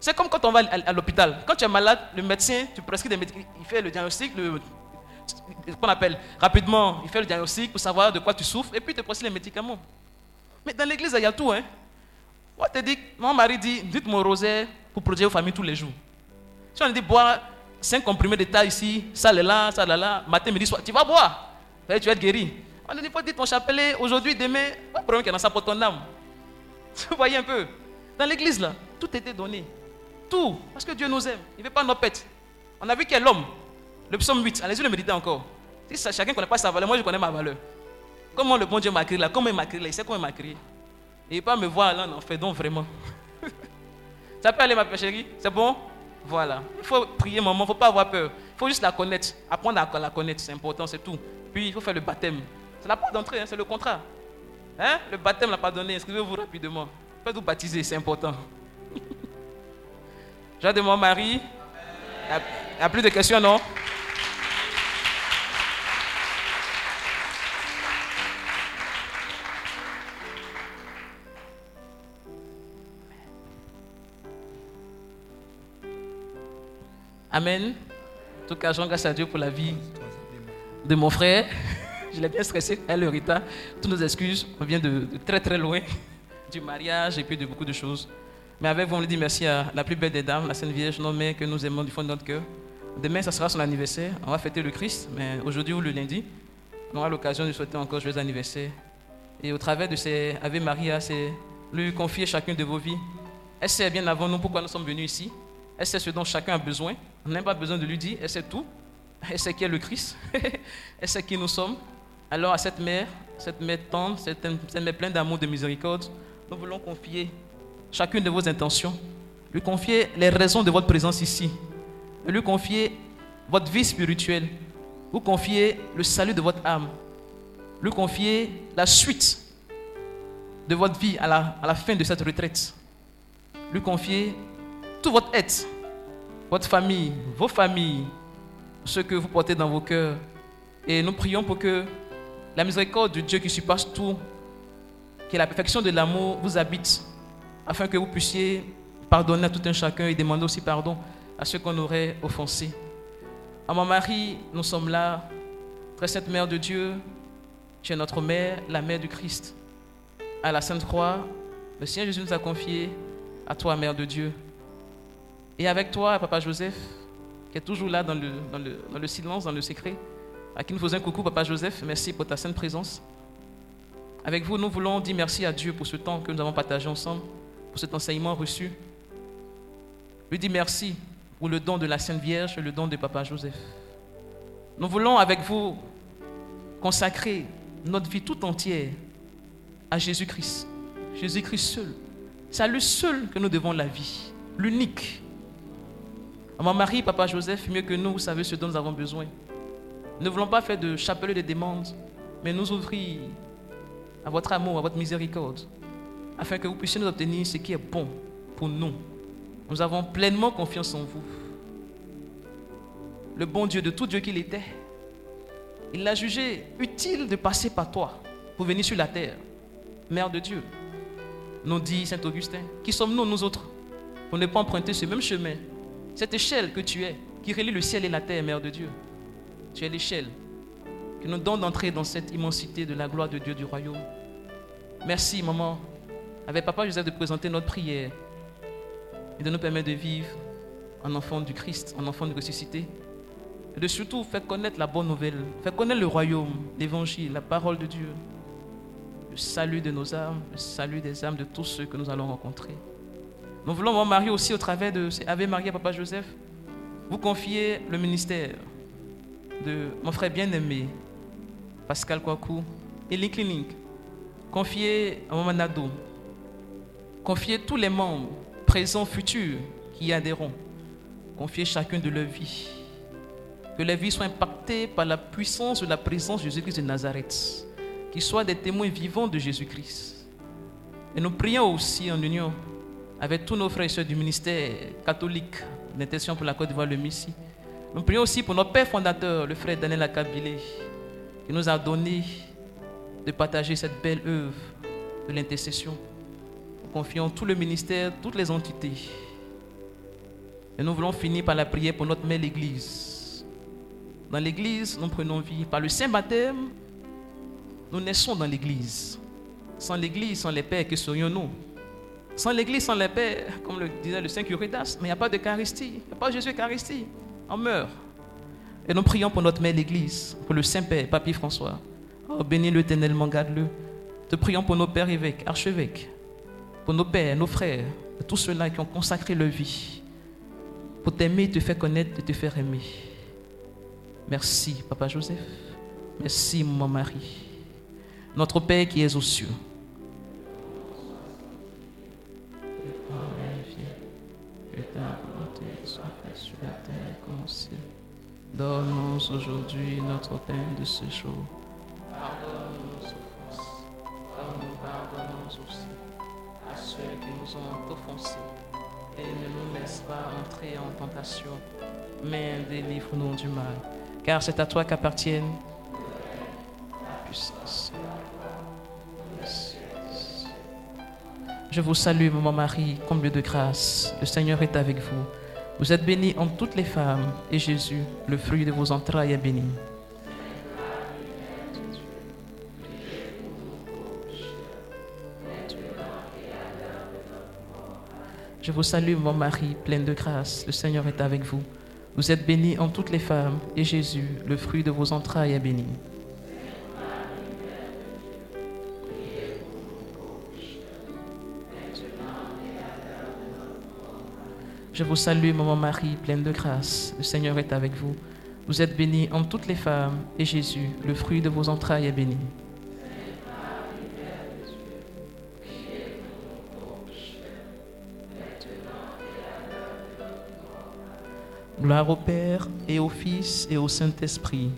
C'est comme quand on va à, l'hôpital. Quand tu es malade, le médecin, tu prescris des médicaments, il fait le diagnostic, le, qu'on appelle rapidement, il fait le diagnostic pour savoir de quoi tu souffres et puis il te prescrit les médicaments. Mais dans l'église, il y a tout. Hein. Moi, te dis, mon mari dit, dites mon rosaire pour protéger vos familles tous les jours. Si on dit boire 5 comprimés d'état ici, ça là, ça là, là, matin, midi, soir, tu vas boire. tu vas être guéri. On ne dit pas, dites ton chapelet aujourd'hui, demain, pas de problème qu'il y a dans sa pour ton âme. Vous voyez un peu Dans l'église, là, tout était donné. Tout. Parce que Dieu nous aime. Il ne veut pas nos pètes. On a vu qu'il y a l'homme. Le psaume 8, allez-y le méditer encore. Si chacun ne connaît pas sa valeur, moi je connais ma valeur. Comment le bon Dieu m'a créé là? Comment il m'a créé là? Il sait comment il m'a créé. Et pas me voir là, non, fait donc vraiment. Ça peut aller, ma chérie C'est bon? Voilà. Il faut prier, maman, il ne faut pas avoir peur. Il faut juste la connaître. Apprendre à la connaître, c'est important, c'est tout. Puis il faut faire le baptême. C'est la porte d'entrée, hein, c'est le contrat. Hein? Le baptême n'a pas donné, inscrivez-vous rapidement. Faites-vous baptiser, c'est important. J'ai de mon mari. Il n'y a plus de questions, non? Amen. En tout cas, je grâce à Dieu pour la vie de mon frère. Je l'ai bien stressé, elle, le Rita. Toutes nos excuses, on vient de, très très loin du mariage et puis de beaucoup de choses. Mais avec vous, on lui dit merci à la plus belle des dames, la Sainte Vierge nommée que nous aimons du fond de notre cœur. Demain, ça sera son anniversaire. On va fêter le Christ, mais aujourd'hui ou le lundi, on aura l'occasion de souhaiter encore joyeux anniversaire. Et au travers de ces Ave Maria, c'est lui confier chacune de vos vies. Elle sait bien avant nous pourquoi nous sommes venus ici. Elle sait ce dont chacun a besoin? On n'a pas besoin de lui dire, elle sait tout? Elle sait qui est le Christ? elle sait qui nous sommes? Alors à cette mère, cette mère tendre, cette, mère pleine d'amour, de miséricorde, nous voulons confier chacune de vos intentions, lui confier les raisons de votre présence ici, lui confier votre vie spirituelle, vous confier le salut de votre âme, lui confier la suite de votre vie à la, à la fin de cette retraite, lui confier tout votre être, votre famille, vos familles, ce que vous portez dans vos cœurs. Et nous prions pour que la miséricorde de Dieu qui surpasse tout, que la perfection de l'amour vous habite, afin que vous puissiez pardonner à tout un chacun et demander aussi pardon à ceux qu'on aurait offensés. À mon mari, nous sommes là, très sainte Mère de Dieu, tu es notre mère, la mère du Christ. À la Sainte Croix, le Seigneur Jésus nous a confié à toi, Mère de Dieu. Et avec toi, Papa Joseph, qui est toujours là dans le, dans le, silence, dans le secret, à qui nous faisons un coucou, Papa Joseph, merci pour ta sainte présence. Avec vous, nous voulons dire merci à Dieu pour ce temps que nous avons partagé ensemble, pour cet enseignement reçu. Lui dire merci pour le don de la Sainte Vierge le don de Papa Joseph. Nous voulons avec vous consacrer notre vie tout entière à Jésus-Christ. Jésus-Christ seul. C'est à lui seul que nous devons la vie, l'unique. Mon mari, Papa Joseph, mieux que nous, vous savez ce dont nous avons besoin. Nous ne voulons pas faire de chapelet de demandes, mais nous ouvrir à votre amour, à votre miséricorde, afin que vous puissiez nous obtenir ce qui est bon pour nous. Nous avons pleinement confiance en vous. Le bon Dieu de tout Dieu qu'il était, il l'a jugé utile de passer par toi pour venir sur la terre. Mère de Dieu, nous dit Saint Augustin, qui sommes-nous, nous autres, pour ne pas emprunter ce même chemin cette échelle que tu es, qui relie le ciel et la terre, Mère de Dieu. Tu es l'échelle qui nous donne d'entrer dans cette immensité de la gloire de Dieu du royaume. Merci, maman, avec Papa Joseph, de présenter notre prière et de nous permettre de vivre en enfant du Christ, en enfant de ressuscité. Et de surtout faire connaître la bonne nouvelle, faire connaître le royaume, l'évangile, la parole de Dieu, le salut de nos âmes, le salut des âmes de tous ceux que nous allons rencontrer. Nous voulons, mon mari aussi, au travers de Ave Maria, Papa Joseph, vous confier le ministère de mon frère bien-aimé, Pascal Kwaku, et l'Inclinique. Confier à Maman Nado. Confier tous les membres, présents, futurs, qui y adhéreront. Confier chacun de leur vie. Que les vies soient impactées par la puissance de la présence de Jésus-Christ de Nazareth. Qu'ils soient des témoins vivants de Jésus-Christ. Et nous prions aussi en union avec tous nos frères et sœurs du ministère catholique d'intention pour la Côte d'Ivoire, le Messie. Nous prions aussi pour notre père fondateur, le frère Daniel Akabile, qui nous a donné de partager cette belle œuvre de l'intercession. Nous confions tout le ministère, toutes les entités. Et nous voulons finir par la prière pour notre mère l'Église. Dans l'Église, nous prenons vie. Par le Saint Baptême, nous naissons dans l'Église. Sans l'Église, sans les pères, que serions-nous? Sans l'Église, sans les pères, comme le disait le Saint Curitas, mais il n'y a pas d'Eucharistie. Il n'y a pas de Jésus Eucharistie. On meurt. Et nous prions pour notre mère l'Église, pour le Saint-Père, Papy François. Oh, bénis-le éternellement, garde-le. Te prions pour nos pères évêques, archevêques, pour nos pères, nos frères, tous ceux-là qui ont consacré leur vie pour t'aimer, te faire connaître te faire aimer. Merci, Papa Joseph. Merci, mon mari. Notre Père qui es aux cieux. Donne-nous aujourd'hui notre pain de ce jour. Pardonne-nous nos offenses, comme nous pardonnons aussi à ceux qui nous ont offensés. Et ne nous laisse pas entrer en tentation, mais délivre-nous du mal. Car c'est à toi qu'appartiennent la puissance. Je vous salue, mon mari, comble de grâce. Le Seigneur est avec vous. Vous êtes bénie entre toutes les femmes, et Jésus, le fruit de vos entrailles, est béni. Je vous salue, mon mari, pleine de grâce. Le Seigneur est avec vous. Vous êtes bénie entre toutes les femmes, et Jésus, le fruit de vos entrailles, est béni. Je vous salue, maman Marie, pleine de grâce. Le Seigneur est avec vous. Vous êtes bénie entre toutes les femmes, et Jésus, le fruit de vos entrailles, est béni. Gloire au Père et au Fils et au Saint-Esprit.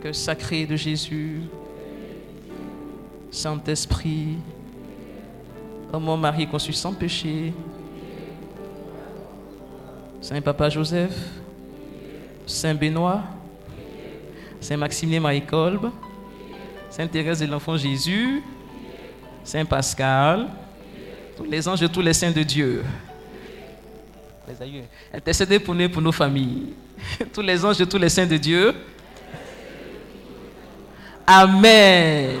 Que sacré de Jésus, Saint-Esprit, oh mon mari conçu sans péché, Saint Papa Joseph, Saint Benoît, Saint Maximilien Marie-Kolb, Sainte Thérèse de l'Enfant Jésus, Saint Pascal, tous les anges de tous les saints de Dieu. Intercédez pour nous pour nos familles. Tous les anges de tous les saints de Dieu. Amen.